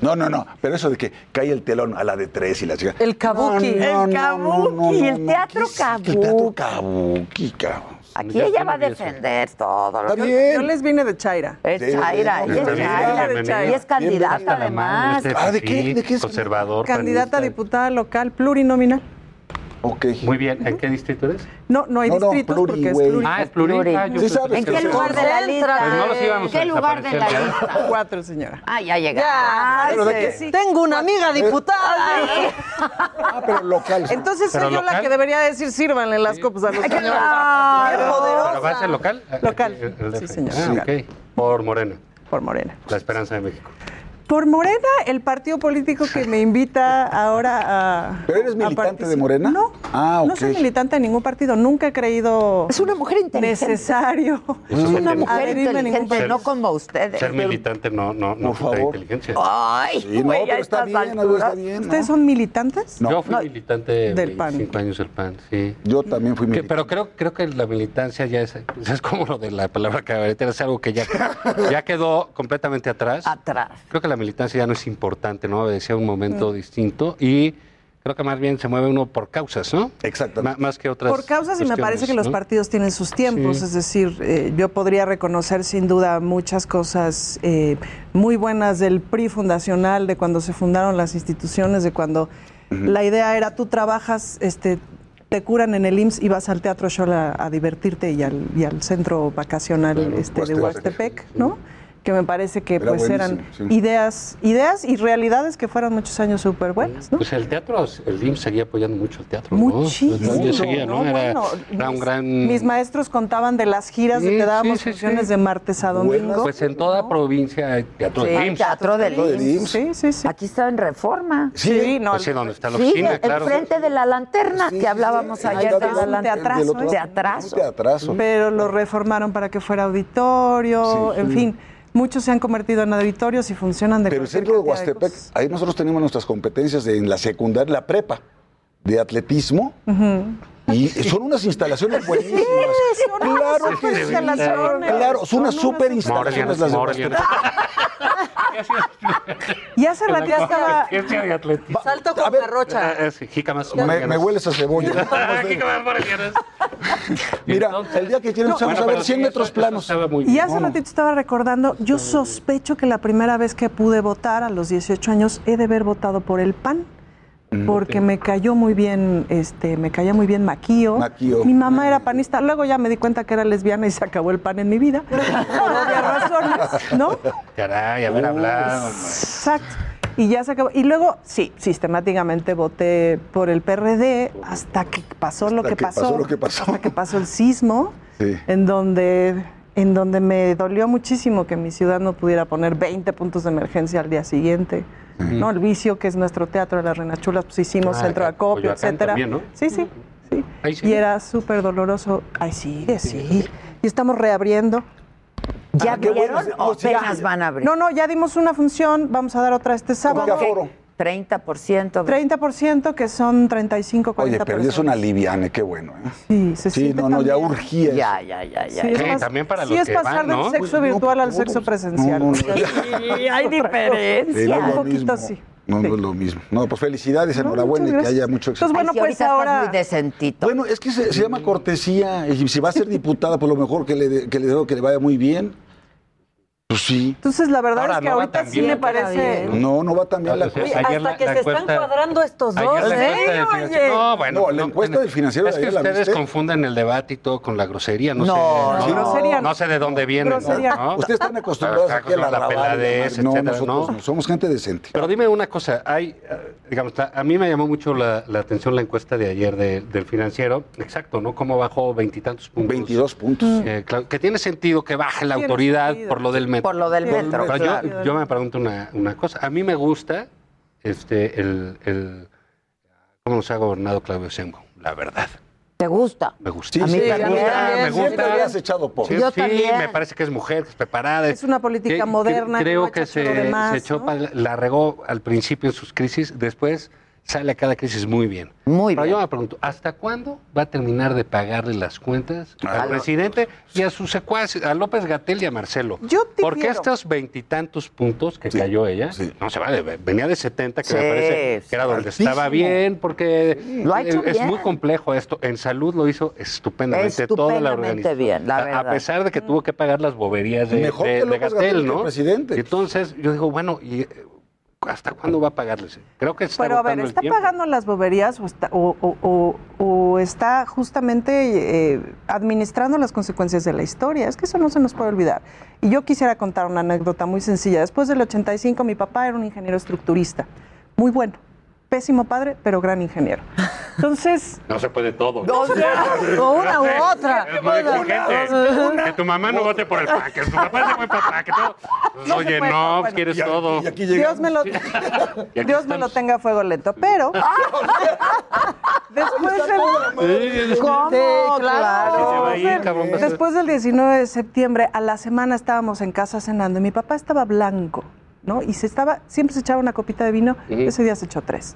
¿no? No. no, pero eso de que cae el telón a la de tres y la chica... El kabuki. el kabuki, el teatro kabuki. El teatro kabuki, cabrón. Aquí ella va a defender todo. Lo que... Yo les vine de Chaira. Es Chaira, ella es Chaira. Y es candidata además. Ah, ¿De qué? ¿De qué? Conservador. Candidata a diputada local plurinominal. Muy bien, ¿en qué distrito eres? No, no hay no, distritos porque es pluri. Ah, es pluri. Ah, ¿En pues qué lugar de la lista? ¿En qué lugar de la lista? Cuatro, señora. Ah, ya llegaron. Ya, Tengo una amiga diputada. ah, pero local. Entonces soy yo la que debería decir sírvanle las copas a los señores. ¡Claro! ¿Pero va a ser local? Local, eh, sí, señora. Ah, ok. Por Morena. Por Morena. La Esperanza de México. Por Morena, el partido político que me invita ahora a. ¿Pero eres militante de Morena? No. Ah, no soy militante de ningún partido. Nunca he creído. Es una mujer inteligente. Necesario. Es una mujer inteligente, ser, no como ustedes. Ser militante no, no, no Por favor. inteligencia. Ay, sí, no, pero está bien, algo está bien. ¿Ustedes son militantes? No. Yo fui militante del PAN. Cinco años del PAN, sí. Yo también fui militante. Pero creo, creo que la militancia ya es, es como lo de la palabra cabaretera, es algo que ya, ya quedó completamente atrás. Atrás. Creo que la militancia ya no es importante, ¿no? Decía un momento mm. distinto y creo que más bien se mueve uno por causas, ¿no? Exactamente. M más que otras. Por causas y me parece que los partidos tienen sus tiempos, es decir, eh, yo podría reconocer sin duda muchas cosas eh, muy buenas del PRI fundacional, de cuando se fundaron las instituciones, de cuando la idea era tú trabajas, este, te curan en el IMSS y vas al Teatro Shola a, divertirte y al, centro vacacional este, de Huastepec, ¿no? que me parece que Era pues eran sí. ideas, ideas y realidades que fueron muchos años súper buenas. ¿no? Pues el teatro, el DIM seguía apoyando mucho el teatro. Muchísimo. ¿no? Yo seguía, ¿no? Era, bueno, era un mis, gran... mis, maestros contaban de las giras sí, de que dábamos sí, funciones de martes a domingo. Pues en toda provincia hay teatro del IMSS. Teatro del Sí, sí, sí. Aquí estaba en Reforma. Sí, no. Pues sí, donde está la oficina, claro. Enfrente de la lanterna, que hablábamos ayer de la lanterna. Teatrazo. Teatrazo. Pero lo reformaron para que fuera auditorio, en fin. Muchos se han convertido en auditorios y funcionan de Pero el centro de Huastepec, ahí nosotros tenemos nuestras competencias de, en la secundaria, la prepa, de atletismo. Y son unas instalaciones buenísimas. Sí, son claro que instalaciones. Claro, son, unas super instalaciones las de Huastepec. Y hace rato estaba. Salto con garrocha. Me, me hueles a cebolla. Mira, el día que tienen, vamos a ver 100 metros planos. Y hace ratito estaba recordando, yo sospecho que la primera vez que pude votar a los 18 años he de haber votado por el PAN porque me cayó muy bien, este, me caía muy bien Maquío. Maquío. Mi mamá era panista, luego ya me di cuenta que era lesbiana y se acabó el pan en mi vida. Por obvias razones, ¿no? Caray, haber hablado. Exacto. Y ya se acabó. Y luego, sí, sistemáticamente voté por el PRD hasta que pasó lo que, pasó, pasó. lo que pasó. Hasta que pasó el sismo, en donde en donde me dolió muchísimo que mi ciudad no pudiera poner 20 puntos de emergencia al día siguiente. ¿no? El vicio que es nuestro teatro de las Renachulas, pues hicimos ah, centro de acopio, etcétera. Sí, sí. sí. Ahí. Y era súper doloroso. Ay, sí sí. Y estamos reabriendo. ¿Ya abrieron o van a abrir? No, no, ya dimos una función, vamos a dar otra este sábado. 30%. 30% que son 35, 40%. Oye, pero es una liviane, qué bueno. ¿eh? Sí, se sí, no, no, ya urgía. Ya, ya, ya, ya. Sí, es más, también para sí los es pasar del sexo pues virtual no, al sexo pues, presencial. No, sí, hay diferencia. Un poquito mismo. sí. No, no es lo mismo. No, pues felicidades, enhorabuena y que haya mucho éxito. Entonces, bueno, Ay, pues ahora. Muy decentito. Bueno, es que se, se, llama cortesía. Y si va a ser diputada, por lo mejor que le, que le, que le vaya muy bien. Pues sí. Entonces, la verdad Ahora, es que no ahorita sí me parece. No, no va tan bien la cosa. Hasta la, que la se encuesta, están cuadrando estos dos, ¿eh? Oye. No, bueno. No, la encuesta del financiero. Es que ustedes la confunden el debate y todo con la grosería. No, no sé. Grosería, no, sé de dónde viene. Ustedes están acostumbrados a que la, la peladez, etcétera. No, somos gente decente. Pero dime una cosa. Hay, eh, digamos, a mí me llamó mucho la, atención la encuesta de ayer del financiero. Exacto, ¿no? Cómo bajó veintitantos puntos. Veintidós puntos. Eh, que tiene sentido que baje la autoridad por lo del metro metro. Por lo del metro. Pero yo, yo, me pregunto una, una, cosa. A mí me gusta este, el, el cómo nos ha gobernado Claudio Sheinbaum, la verdad. ¿Te gusta? Me gusta. Sí, a mí sí, también. Me gusta, me gusta. Habías echado por. Sí, Yo sí también. me parece que es mujer, que es preparada. Es una política que, moderna. Que, creo que, que se, demás, se ¿no? echó, la regó al principio en sus crisis, después sale a cada crisis muy bien. Muy Pero bien. yo me pregunto, ¿hasta cuándo va a terminar de pagarle las cuentas al presidente y a sus secuaces, a López Gatel y a Marcelo? Yo Porque difiero. estos veintitantos puntos que cayó ella, sí. no se vale, venía de 70, que Sí, me parece que era donde altísimo. estaba bien, porque Lo ha hecho es bien. muy complejo esto. En salud lo hizo estupendamente, toda la Estupendamente organización. bien, la A- verdad. A pesar de que tuvo que pagar las boberías de, Mejor de- que de Gatel, ¿no? el presidente. Entonces yo digo, bueno, ¿y hasta cuándo va a pagarles? Creo que está Pero a ver, ¿está pagando las boberías o está, o, o- o- o está justamente eh, administrando las consecuencias de la historia? Es que eso no se nos puede olvidar. Y yo quisiera contar una anécdota muy sencilla. Después del 85, mi papá era un ingeniero estructurista. Muy bueno. Pésimo padre, pero gran ingeniero. Entonces, No se puede todo. No, o una u otra. Es muy exigente. Que tu mamá no vote por el PAN, que tu papá se fue para PAN, que todo. No Oye, puede, no, bueno. quieres Y a- todo. y aquí Dios me lo, Y aquí Dios me lo estamos. tenga a fuego lento. Pero después del, ¿Cómo? Sí, claro. ir, cabrón, Después del 19 de septiembre, a la semana estábamos en casa cenando y mi papá estaba blanco, ¿no? Y se estaba, siempre se echaba una copita de vino, ese día se echó tres.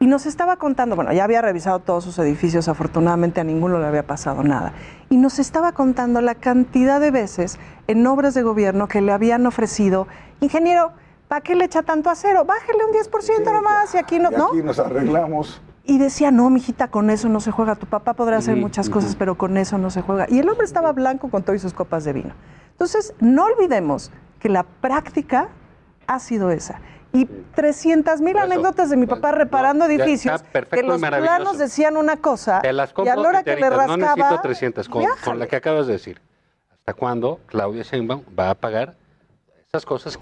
Y nos estaba contando, bueno, ya había revisado todos sus edificios, afortunadamente a ninguno le había pasado nada. Y nos estaba contando la cantidad de veces en obras de gobierno que le habían ofrecido, ingeniero, ¿para qué le echa tanto acero? Bájele un 10% nomás y aquí no, Y nos arreglamos. Y decía, no, mijita, con eso no se juega. Tu papá podrá hacer muchas cosas, pero con eso no se juega. Y el hombre estaba blanco con todas sus copas de vino. Entonces, no olvidemos que la práctica ha sido esa. Y 300 mil anécdotas de mi papá reparando edificios que y los planos decían una cosa Te las y a la hora que le rascaba... No necesito 300, con, con la que acabas de decir. ¿Hasta cuándo Claudia Sheinbaum va a pagar esas cosas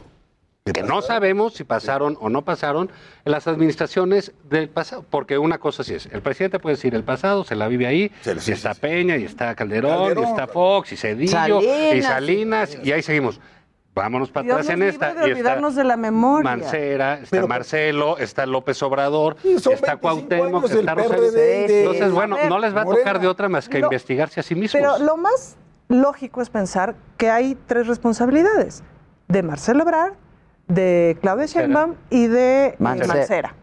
que no sabemos si pasaron o no pasaron en las administraciones del pasado? Porque una cosa sí es, el presidente puede decir el pasado, se la vive ahí, Sí, sí, y está sí, sí. Peña, y está Calderón, Calderón. y está Fox, y Cedillo, Salinas. y Salinas, y ahí seguimos. Vámonos para Dios atrás en esta. de y está olvidarnos de la memoria. Mancera, está Pero- Marcelo, está López Obrador, está 25 Cuauhtémoc, está Rosario. De- Entonces, bueno, A ver, no les va a Morena. tocar de otra más que No. investigarse a sí mismos. Pero lo más lógico es pensar que hay tres responsabilidades. De Marcelo Ebrard, de Claudia Sheinbaum y de eh, Mancera. Mancera.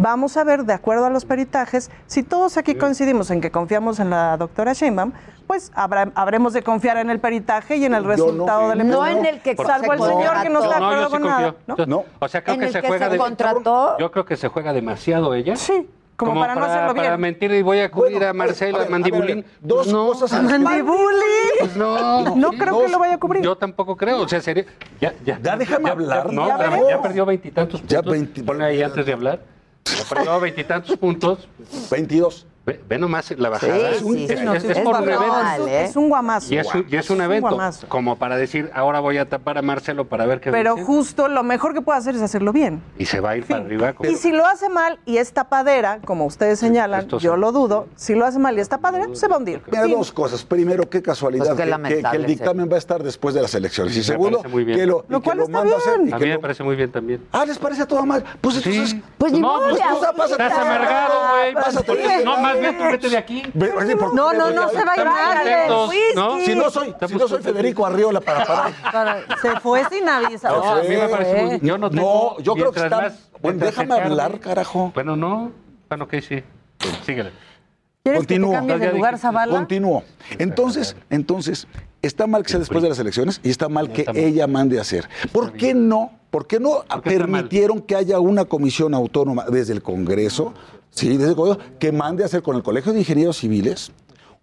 Vamos a ver, de acuerdo a los peritajes, si todos aquí coincidimos en que confiamos en la doctora Sheinbaum, pues habrá- habremos de confiar en el peritaje y en el no, resultado del No en el que Salvo el se señor que no está de no, acuerdo con nada. ¿no? No. O sea, creo En que el se que juega se de contrató. Yo creo que se juega demasiado ella. Sí, como, para, no hacerlo para bien. mentir y voy a acudir Bueno, a Marcelo, a a, ver, Mandibulín. a ver, dos no, cosas a Mandibuli. Pues no, No creo dos. que lo vaya a cubrir. Yo tampoco creo. O sea, sería. Ya, ya, Ya déjame hablar. no, Ya veremos. ya perdió veintitantos Ya puntos. 20 Ponle ahí antes de hablar. Perdió veintitantos puntos. 22. Ve, ve nomás la bajada. Sí, sí, es, sí, es- sí, es es por un evento. ¿eh? Es un guamazo. Y es, un, y es un evento, como para decir, ahora voy a tapar a Marcelo para ver qué Pero dice, justo lo mejor que puede hacer es hacerlo bien. y se va a ir para arriba. como- Y si lo hace mal y es tapadera, como ustedes señalan, yo lo dudo, si lo hace mal y es tapadera, se va a hundir. Mira, dos cosas. Primero, qué casualidad Pues que- que, que el dictamen va a estar después de las elecciones. Y segundo, parece muy bien. que lo, Lo que cual lo está hacer. bien. A que mí me lo- parece muy bien también. Ah, ¿les parece a todo mal? Pues entonces... Pues ni No, modo, pues, tú. Estás amargado, güey. No, más bien tú vete de aquí. Ve- oye, ¿por qué No, no, no se va a ir nadie. Si no soy, si no soy Federico Arriola para parar. Para- se fue sin avisar. No, a mí me parece muy. Yo no tengo. No, yo creo que está... más- Bueno, déjame hablar, carajo. Bueno, no. Bueno, ok, sí. Síguele. ¿Quieres que te Continúo. cambies de lugar. Zavala? Entonces, entonces, está mal que sea después de las elecciones y está mal que ella mande a hacer. ¿Por qué no? ¿Por qué no ¿Por qué está mal? permitieron que haya una comisión autónoma desde el Congreso, sí, desde que mande a hacer con el Colegio de Ingenieros Civiles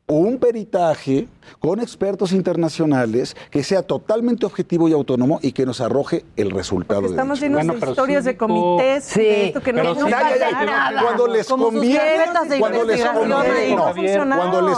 un peritaje con expertos internacionales que sea totalmente objetivo y autónomo y que nos arroje el resultado Porque de estamos llenos Bueno, de historias sí, de comités Sí, de esto que no, pero no sí, Ya, pasa ya, ya, nada. Cuando les Como conviene, cuando les conviene, no no. cuando les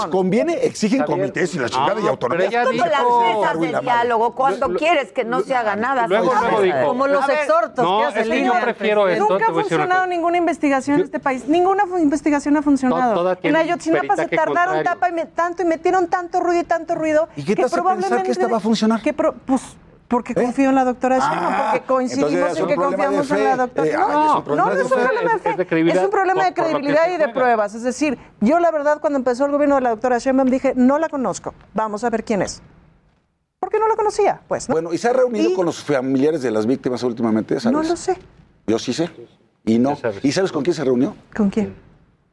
exigen comités y la chingada No, y autonomía. pero Como las dijo- mesas de diálogo, cuando Lo- quieres que no se haga nada. luego- ¿sabes? luego dijo- Como los ver, exhortos no, que hace es que el yo líder. prefiero esto, Nunca ha funcionado ninguna investigación en este país. Ninguna investigación ha funcionado. en Ayotzinapa se tardaron tapa y me- tanto y metieron tanto ruido ruido tanto ruido. ¿Y qué te que hace probablemente, pensar que esta va a funcionar? Pues, porque ¿Eh? confío en la doctora Sheinbaum, ah, porque coincidimos en que confiamos en la doctora eh, no, no, es un problema de fe. Es, de credibilidad, es un problema de credibilidad y de pruebas. Es decir, yo la verdad cuando empezó el gobierno de la doctora Sheinbaum dije, no la conozco, vamos a ver quién es. Porque no la conocía, pues. ¿no? Bueno, ¿y se ha reunido con los familiares de las víctimas últimamente? ¿sabes? No lo sé. Yo sí sé. Y no. ¿Y sabes con quién se reunió? ¿Con quién?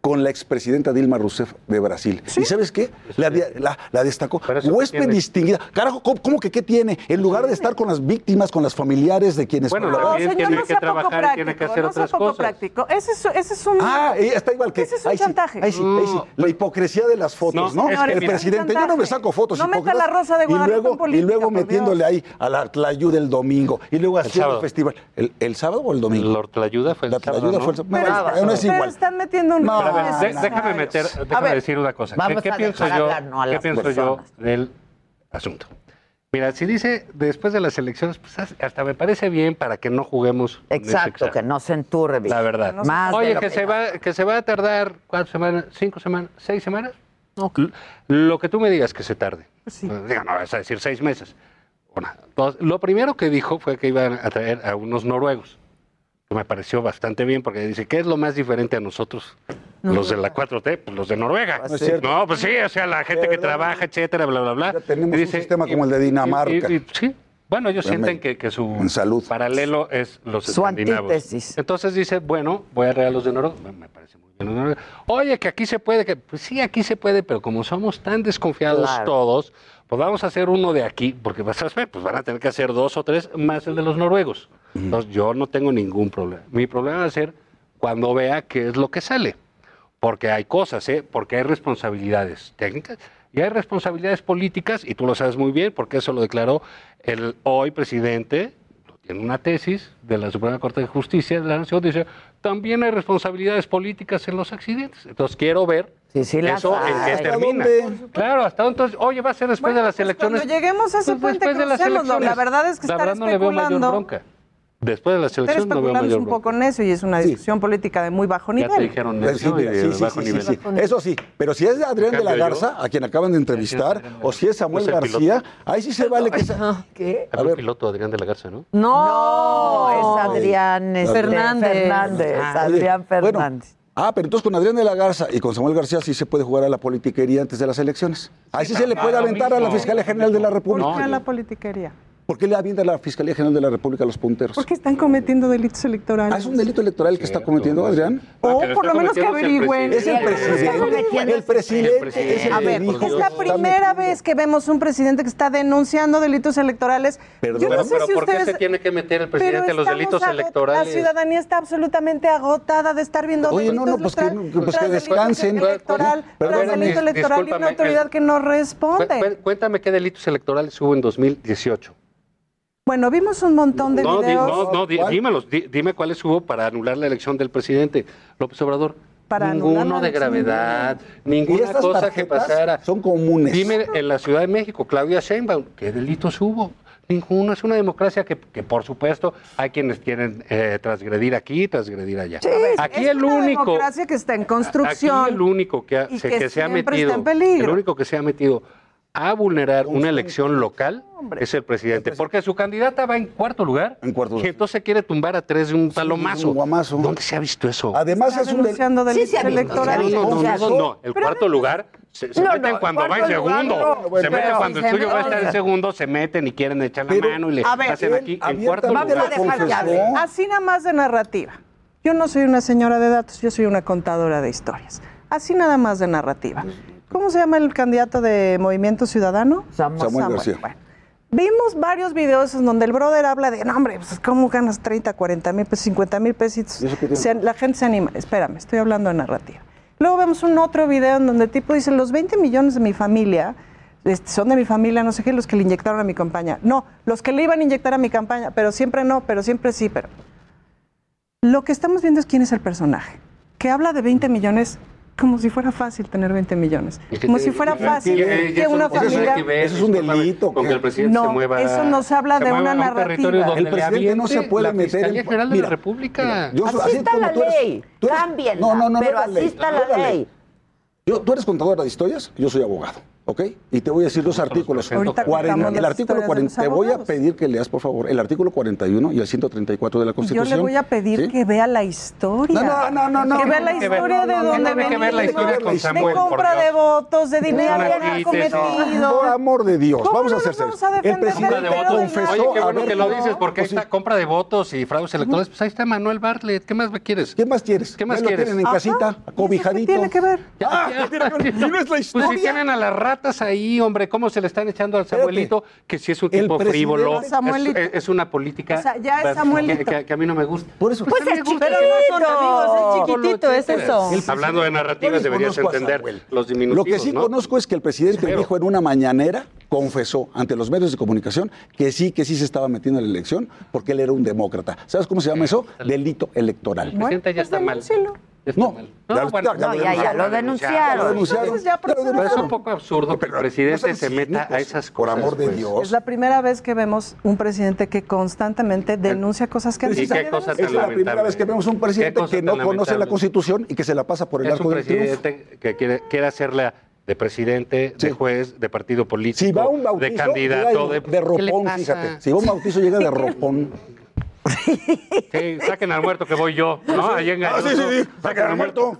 con la expresidenta Dilma Rousseff de Brasil. ¿Y sabes qué? Pues la, destacó. Huésped distinguida. Carajo, ¿cómo, ¿cómo, que qué tiene? En lugar de estar con las víctimas, con las familiares de quienes... Bueno, no, también tiene no que trabajar práctico, tiene que hacer no otras poco cosas. Práctico. Ese, es, ese es un... Ah, eh, está igual que... Ese es un chantaje. Sí, ahí sí, ahí sí. La hipocresía de las fotos, ¿no? El presidente, yo no me saco fotos. No meta la rosa de Guadalupe y luego, política, y luego metiéndole ahí a la Tlayú el domingo. Y luego haciendo el festival. ¿El, sábado o el domingo? La Tlayuda fue el la sábado, fue el... Pero, están metiendo un déjame meter, déjame decir una cosa. ¿Qué, pienso yo, ¿qué pienso yo del asunto? Mira, si dice después de las elecciones, pues hasta me parece bien para que no juguemos. Exacto, que no se enturbe. La verdad. Oye, que, se va, que se va a tardar cuatro semanas, cinco semanas, seis semanas. No, lo que tú me digas que se tarde. Pues sí. Pues, digo, no, vas a decir seis meses. Lo primero que dijo fue que iban a traer a unos noruegos, me pareció bastante bien porque dice, ¿qué es lo más diferente a nosotros los de la 4T, pues los de Noruega. Ah, no, pues sí, o sea, la gente que trabaja, etcétera, bla, bla, bla. Ya tenemos dice, un sistema como el de Dinamarca. Y, sí. Bueno, ellos sienten que, su paralelo es los su escandinavos. Antítesis. Entonces dice, bueno, voy a regalar los de Noruega. Me parece muy bien. Noruega. Oye, que aquí se puede, que pues sí, aquí se puede, pero como somos tan desconfiados todos, pues vamos a hacer uno de aquí, porque vas a ver, pues van a tener que hacer dos o tres más el de los noruegos. Entonces yo no tengo ningún problema. Mi problema va a ser cuando vea qué es lo que sale porque hay cosas, ¿eh? porque hay responsabilidades técnicas y hay responsabilidades políticas, y tú lo sabes muy bien, porque eso lo declaró el hoy presidente en una tesis de la Suprema Corte de Justicia de la Nación, dice, también hay responsabilidades políticas en los accidentes. Entonces quiero ver sí, sí, eso en qué termina. Claro, hasta entonces, oye, va a ser después de las pues elecciones. Cuando lleguemos a ese pues puente, después de las elecciones, la verdad es que la estar verdad no le bronca. Después de la selección no veo un poco en eso y es una discusión sí. política de muy bajo nivel. Eso sí, pero si es Adrián de la Garza, a quien acaban de entrevistar, o si es Samuel García, piloto. ahí sí se vale que... Sea... ¿Qué? A ver. Adrián de la Garza, ¿no? No, es Adrián es Fernández. Fernández ah, Adrián Fernández. Ah, pero entonces con Adrián de la Garza y con Samuel García sí se puede jugar a la politiquería antes de las elecciones. Ahí sí se le puede aventar a la Fiscalía General de la República. La politiquería? ¿Por qué le avienta la Fiscalía General de la República a los punteros? Porque están cometiendo delitos electorales. ¿Ah, ¿Es un delito electoral el que está cometiendo, Adrián? O por lo menos que averigüen. Es el presidente. El presidente. A ver, es la primera vez que vemos un presidente que está denunciando delitos electorales. Perdón, Yo no sé pero si ¿por ustedes... qué se tiene que meter el presidente en los delitos electorales? La ciudadanía está absolutamente agotada de estar viendo Oye, delitos pues no, no, pues que, pues que descansen. Tras delito electoral y una autoridad eh. que no responde. Cuéntame qué delitos electorales hubo en 2018. Bueno, vimos un montón de no, videos. No, no, dímelos, dime cuáles hubo para anular la elección del presidente López Obrador. Ninguno de gravedad, ninguna cosa que pasara. Son comunes. Dime en la Ciudad de México, Claudia Sheinbaum, ¿qué delitos hubo? Ninguno, es una democracia que, por supuesto hay quienes quieren eh, transgredir aquí, transgredir allá. Sí, aquí es el una único democracia que está en construcción. Aquí el único que, ha, y se, que, que se ha metido, el único que se ha metido a vulnerar una elección local es el presidente, porque su candidata va en cuarto lugar. En cuarto lugar. Y entonces quiere tumbar a tres de un palomazo. ¿Dónde se ha visto eso? Además es un del... No, no, no, no, el cuarto lugar se, se meten cuando va en segundo. Se meten cuando el tuyo va a estar en segundo, se meten y quieren echar la mano y le hacen aquí el cuarto lugar. Así nada más de narrativa. Yo no soy una señora de datos, yo soy una contadora de historias. Así nada más de narrativa. Pues, ¿Cómo se llama el candidato de Movimiento Ciudadano? Samuel, García. Vimos varios videos en donde el brother habla de, no, hombre, pues ¿cómo ganas 30, 40 mil pesos, 50 mil pesitos? La gente se anima. Espérame, estoy hablando de narrativa. Luego vemos un otro video en donde el tipo dice, los 20 millones de mi familia este, son de mi familia, no sé qué, los que le inyectaron a mi campaña. No, los que le iban a inyectar a mi campaña, pero siempre no, pero siempre sí, pero... Lo que estamos viendo es quién es el personaje, que habla de 20 millones como si fuera fácil tener 20 millones. Como si fuera fácil que, que una eso, familia... Eso, eso es un delito. Con que el presidente no, se mueva, eso nos habla de una un narrativa. el presidente no se puede la meter en... General de mira, la República. Mira, yo, así, así, está la ley. Eres, no, no, no, pero así está la ley. ley. Yo, ¿Tú eres contadora de historias? Yo soy abogado. ¿Ok? Y te voy a decir dos artículos. el artículo 40, te voy a pedir que leas, por favor, el artículo 41 y el 134 de la Constitución. Yo le voy a pedir ¿Sí? que vea la historia. No, no, no, no. Que vea la historia de dónde viene. que ver la historia con Samuel, De compra de votos, de dinero bien cometido. Por amor de Dios, vamos a hacer El presidente de confesó. Oye, qué bueno que lo dices, porque pues esta compra de votos y fraudes electorales, pues ahí está Manuel Bartlett. ¿Qué más quieres? ¿Qué más quieres? ¿Qué más quieres? tienen en casita, cobijadito. ¿Qué tiene que ver? Ah, y no es la historia. Pues si tienen a la rata ratas ahí, hombre, ¿cómo se le están echando al Samuelito? Que si es un tipo frívolo, es, una política que, a mí no me gusta. Por eso. Pues es chiquitito, no son amigos, es chiquitito, es eso. Hablando de narrativas deberías entender los diminutivos. Lo que sí conozco es que el presidente dijo en una mañanera, confesó ante los medios de comunicación que sí, que sí se estaba metiendo en la elección porque él era un demócrata. ¿Sabes cómo se llama eh, eso? Delito electoral. El presidente ya está mal. No, ya, lo denunciaron. Pero es un poco absurdo que el presidente se meta a esas cosas. Por amor de. Dios. Pues. Es la primera vez que vemos un presidente que constantemente denuncia cosas que no Es la primera vez que vemos un presidente que no conoce la Constitución y que se la pasa por el arco del un presidente que quiere, quiere hacerla de presidente, de juez, de partido político, si va un bautizo, de candidato, de, de ropón, fíjate. Si va un bautizo llega de ropón. Sí, saquen al muerto que voy yo, ¿no? Ahí en Ah, sí, sí, sí. Saquen al muerto.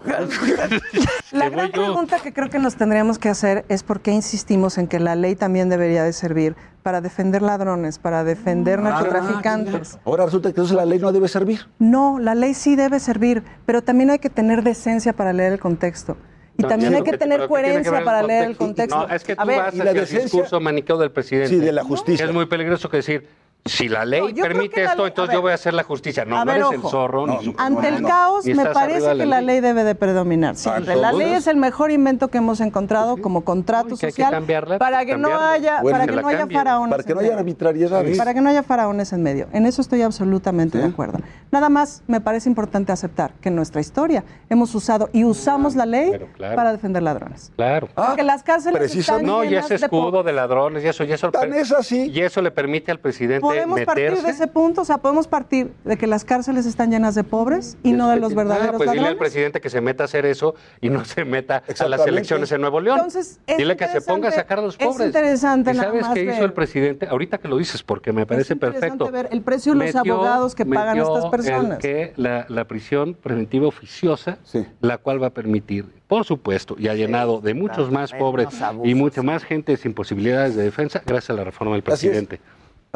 La gran pregunta que creo que nos tendríamos que hacer es por qué insistimos en que la ley también debería de servir para defender ladrones, para defender ah, narcotraficantes. Ahora resulta que entonces la ley no debe servir. No, la ley sí debe servir, pero también hay que tener decencia para leer el contexto. Y también hay que, tener coherencia para leer el contexto. No, es que tú a ver, vas discurso maniqueo del presidente. Sí, de la justicia. Es muy peligroso que decir, si la ley permite esto, entonces yo voy a hacer la justicia. No, ver, no eres el zorro. No, ni, ante el caos, me parece que la, ley. debe de predominar siempre. Ah, la ley es el mejor invento que hemos encontrado como contrato social que cambiarla, para que cambiarla. no haya, para que, no haya faraones. Para que no haya arbitrariedades. Para que no haya faraones en medio. En eso estoy absolutamente de acuerdo. Nada más me parece importante aceptar que en nuestra historia hemos usado y usamos la ley para defender ladrones. Claro. Porque ah, las cárceles están No, y ese escudo de, ladrones y eso, y eso. Y eso le permite al presidente podemos meterse? partir de ese punto, o sea, podemos partir de que las cárceles están llenas de pobres y no de los verdaderos ah, pues ladrones? dile al presidente que se meta a hacer eso y no se meta a las elecciones en Nuevo León. Entonces, dile que se ponga a sacar a los pobres. Es interesante ¿Y nada ¿Sabes más qué ver? hizo el presidente? Ahorita que lo dices porque me parece es perfecto. ver el precio de los metió, abogados que pagan a estas personas. que la, la, prisión preventiva oficiosa, sí. la cual va a permitir por supuesto, y ha llenado de muchos más pobres y mucha más gente sin posibilidades de defensa gracias a la reforma del presidente.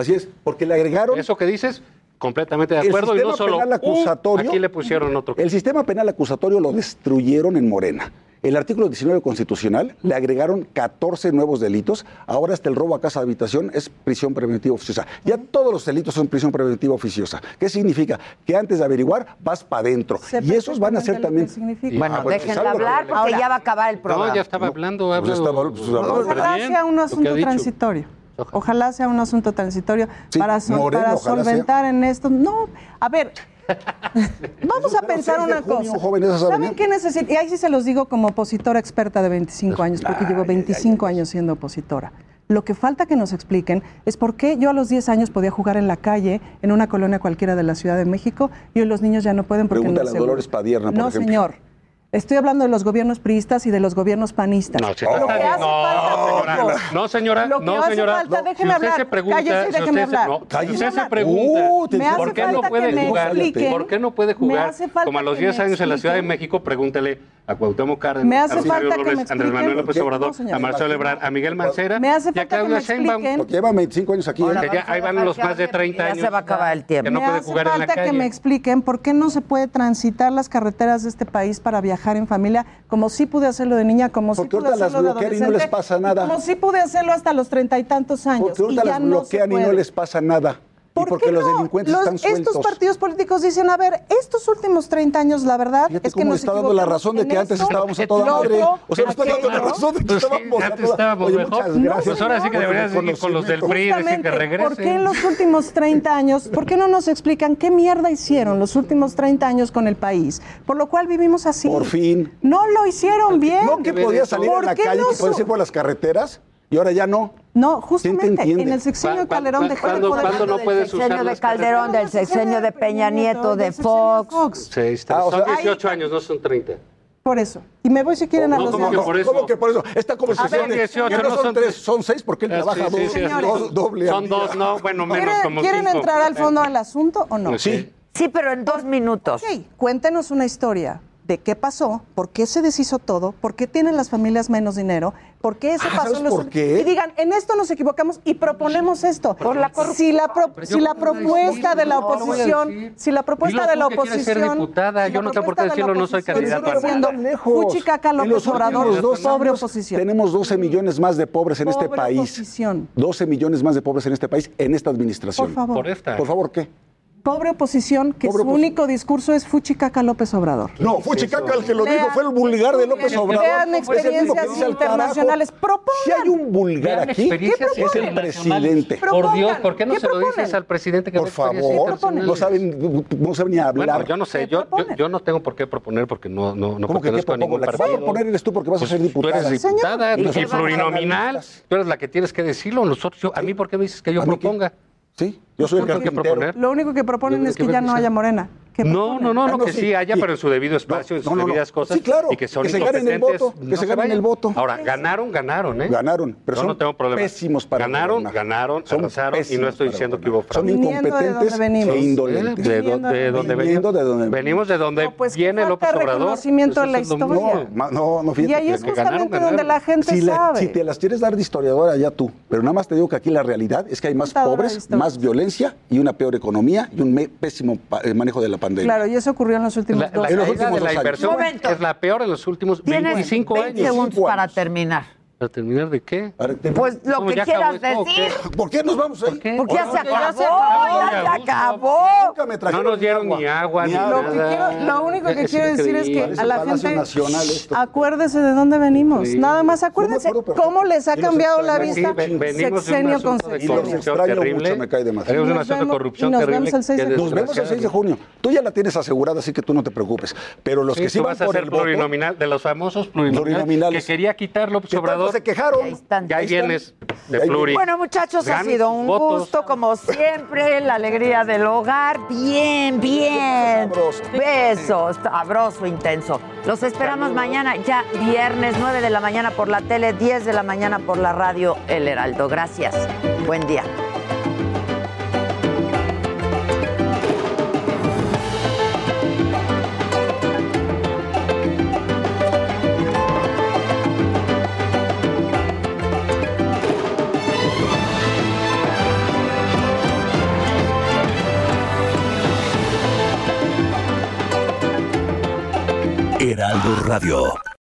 Así es, porque le agregaron. Eso que dices, completamente de acuerdo. El sistema y no solo penal acusatorio. Aquí le pusieron otro. El sistema penal acusatorio lo destruyeron en Morena. El artículo 19 constitucional le agregaron 14 nuevos delitos. Ahora hasta el robo a casa de habitación es prisión preventiva oficiosa. Ya todos los delitos son prisión preventiva oficiosa. ¿Qué significa? Que antes de averiguar vas para adentro. Y esos van a ser también. Y, bueno, pues, déjenlo hablar porque Ahora, ya va a acabar el programa. No, ya estaba hablando. Pues, Hablo, pues, pues estaba, pues, no, un asunto transitorio. Ojalá. sea un asunto transitorio para, para solventar en esto. No, a ver, Vamos a pensar una cosa. ¿Saben qué necesita? Y ahí sí se los digo como opositora experta de 25 años, porque llevo 25 años siendo opositora. Lo que falta que nos expliquen es por qué yo a los 10 años podía jugar en la calle, en una colonia cualquiera de la Ciudad de México, y hoy los niños ya no pueden porque Pregúntale no a Dolores Padierna, por No, señor. Estoy hablando de los gobiernos priistas y de los gobiernos panistas. No, si lo que hace no, falta, señora. No, señora. Lo que no, hace señora. Falta, déjeme si usted hablar. Pregunta, Cállese, déjeme hablar. Cállese. Se pregunta, uh, ¿por, qué no puede jugar, ¿por qué no puede jugar? Como a los 10 años en la Ciudad de México, pregúntele a Cuauhtémoc Cárdenas, me hace a falta López, que me Andrés Manuel López Obrador, no, a Marcelo Ebrard, a Miguel Mancera me hace falta y a Claudia Sheinbaum. Porque lleva 25 años aquí. ¿eh? Ahora, que ya, ahí van los más de 30 años. Ya se va a acabar el tiempo. Me hace falta que me expliquen por qué no se puede transitar las carreteras de este país para viajar viajar en familia, como sí pude hacerlo de niña, como Porque sí pude hacerlo no hasta los treinta y tantos años. No no. ¿Por porque qué no? los delincuentes los, están sueltos. Estos partidos políticos dicen, a ver, estos últimos 30 años, la verdad, Fíjate es que nos está dando la razón de que esto. antes estábamos a toda madre. O sea, nos está dando la razón de que estábamos antes estábamos mejor. gracias. Pues ahora sí que deberías seguir con los del PRI y decir que regresen. ¿Por qué en los últimos 30 años, por qué no nos explican qué mierda hicieron los últimos 30 años con el país? Por lo cual vivimos así. Por fin. No lo hicieron bien. No que podía salir a la calle, que podía ir por las carreteras y ahora ya no. No, justamente en el sexenio de ¿Cuá- Calderón de cuándo no del puedes usar sexenio de Calderón, del sexenio de Peña Nieto, de Fox. Sí, está- Ah, o son sea- 18 años, no son 30. por eso. Y me voy si quieren a los ¿cómo, que por eso? ¿Cómo que por eso? Esta conversación Son 18, que no no son tres, son seis porque él trabaja dos, sí, dos- son- doble Son día. dos, no, bueno, menos ¿Quieren, como quieren cinco. entrar al fondo del asunto o no? Sí. Sí, pero en dos minutos. Ok, cuéntenos una historia de qué pasó, por qué se deshizo todo, por qué tienen las familias menos dinero, por qué eso Ah, pasó. ¿sabes en los- por qué? Y digan, en esto nos equivocamos y proponemos esto. Por la si la, pro- Pero si propuesta de la oposición, si la propuesta de la quieres ser oposición, diputada, si yo no tengo por qué decirlo, no soy oposición candidato a sigue nada. siendo lejos. Fuchi Caca En los López Obrador, dos pobre oposición. Tenemos 12 millones más de pobres en este país. oposición. 12 millones más de pobres en este país en esta administración. Por favor. Por esta. Por favor, ¿qué? Pobre oposición, que Pobre su único discurso es Fuchi Caca López Obrador. No, fue Chicaca el que lo dijo, fue el vulgar de López Obrador. Vean Es el único que experiencias internacionales. Propongan. Si hay un vulgar aquí, es el presidente. Por Dios, ¿por qué no ¿Qué se lo dices al presidente que Por favor, no saben, no saben ni hablar. Bueno, yo no sé, yo, yo, yo no tengo por qué proponer porque no, no, no ¿Cómo que qué pertenezco a ningún La que partido. proponer eres tú porque vas a ser Tú diputada. eres diputada y ¿Y qué vas a plurinominal. Tú eres la que tienes que decirlo. Nosotros, yo- ¿A mí por qué me dices que yo proponga? Sí, yo soy el tengo que carpintero. proponer. Lo único que proponen es que que ya no haya morena. ¿Qué No, no, no, Ah, no, no, que sí, sí haya, sí. pero en su debido espacio, en No, sus no, no. debidas cosas. Sí, claro, Y que son que se ganen el incompetentes, voto, que no se ganen el voto. Ahora, ganaron, ganaron, ¿eh? Ganaron, pero Yo son no tengo problema. pésimos para Ganaron, gobernar. ganaron, Son arrasaron y no estoy diciendo que hubo Son fraude. De incompetentes e indolentes. De, do- de de donde venimos. de donde Venimos de donde No, pues viene López Obrador. reconocimiento Pues la historia. No, ma- no, no, fíjate. Y ahí que- es justamente donde la gente sabe. si te las quieres dar de historiadora, ya tú. Pero nada más te digo que aquí la realidad es que hay más pobres, más violencia y una peor economía y un pésimo eh, manejo de la pandemia. Claro, y eso ocurrió en los últimos La, dos la En los últimos de la dos años. inversión Momento. es la peor en los últimos Tienes 25 20 años. segundos 25 para terminar. ¿Para terminar de qué? Pues lo ¿Cómo, que quieras decir. ¿Por qué nos vamos ahí? qué? Porque ya se acabó, ya se. Nunca me No trajeron nos dieron ni agua, ni agua. Lo, que nada. quiero- lo único que Es quiero decir es que a la gente, Palacio Nacional esto. acuérdese de dónde venimos. Sí. Nada más acuérdense cómo les ha cambiado la vista ven- venimos sexenio con de Y los sexenio. terrible. mucho, me cae de más. Tenemos un Nos asunto de vemos- corrupción nos terrible. vemos el seis de. Nos vemos el 6 de junio. Tú ya la tienes asegurada, así que tú no te preocupes. Pero los Sí, que sí van vas a por ser el plurinominal, de los famosos plurinominales, Plurinominales. que quería quitar López que se quejaron. Ahí están. Ya ahí vienes de Ahí pluri. Bueno, muchachos, ha sido un votos. gusto, como siempre, la alegría del hogar. Bien, bien. Besos, sabroso, intenso. Los esperamos mañana, ya viernes, 9 de la mañana por la tele, 10 de la mañana por la radio El Heraldo. Gracias. Buen día. Heraldo Radio.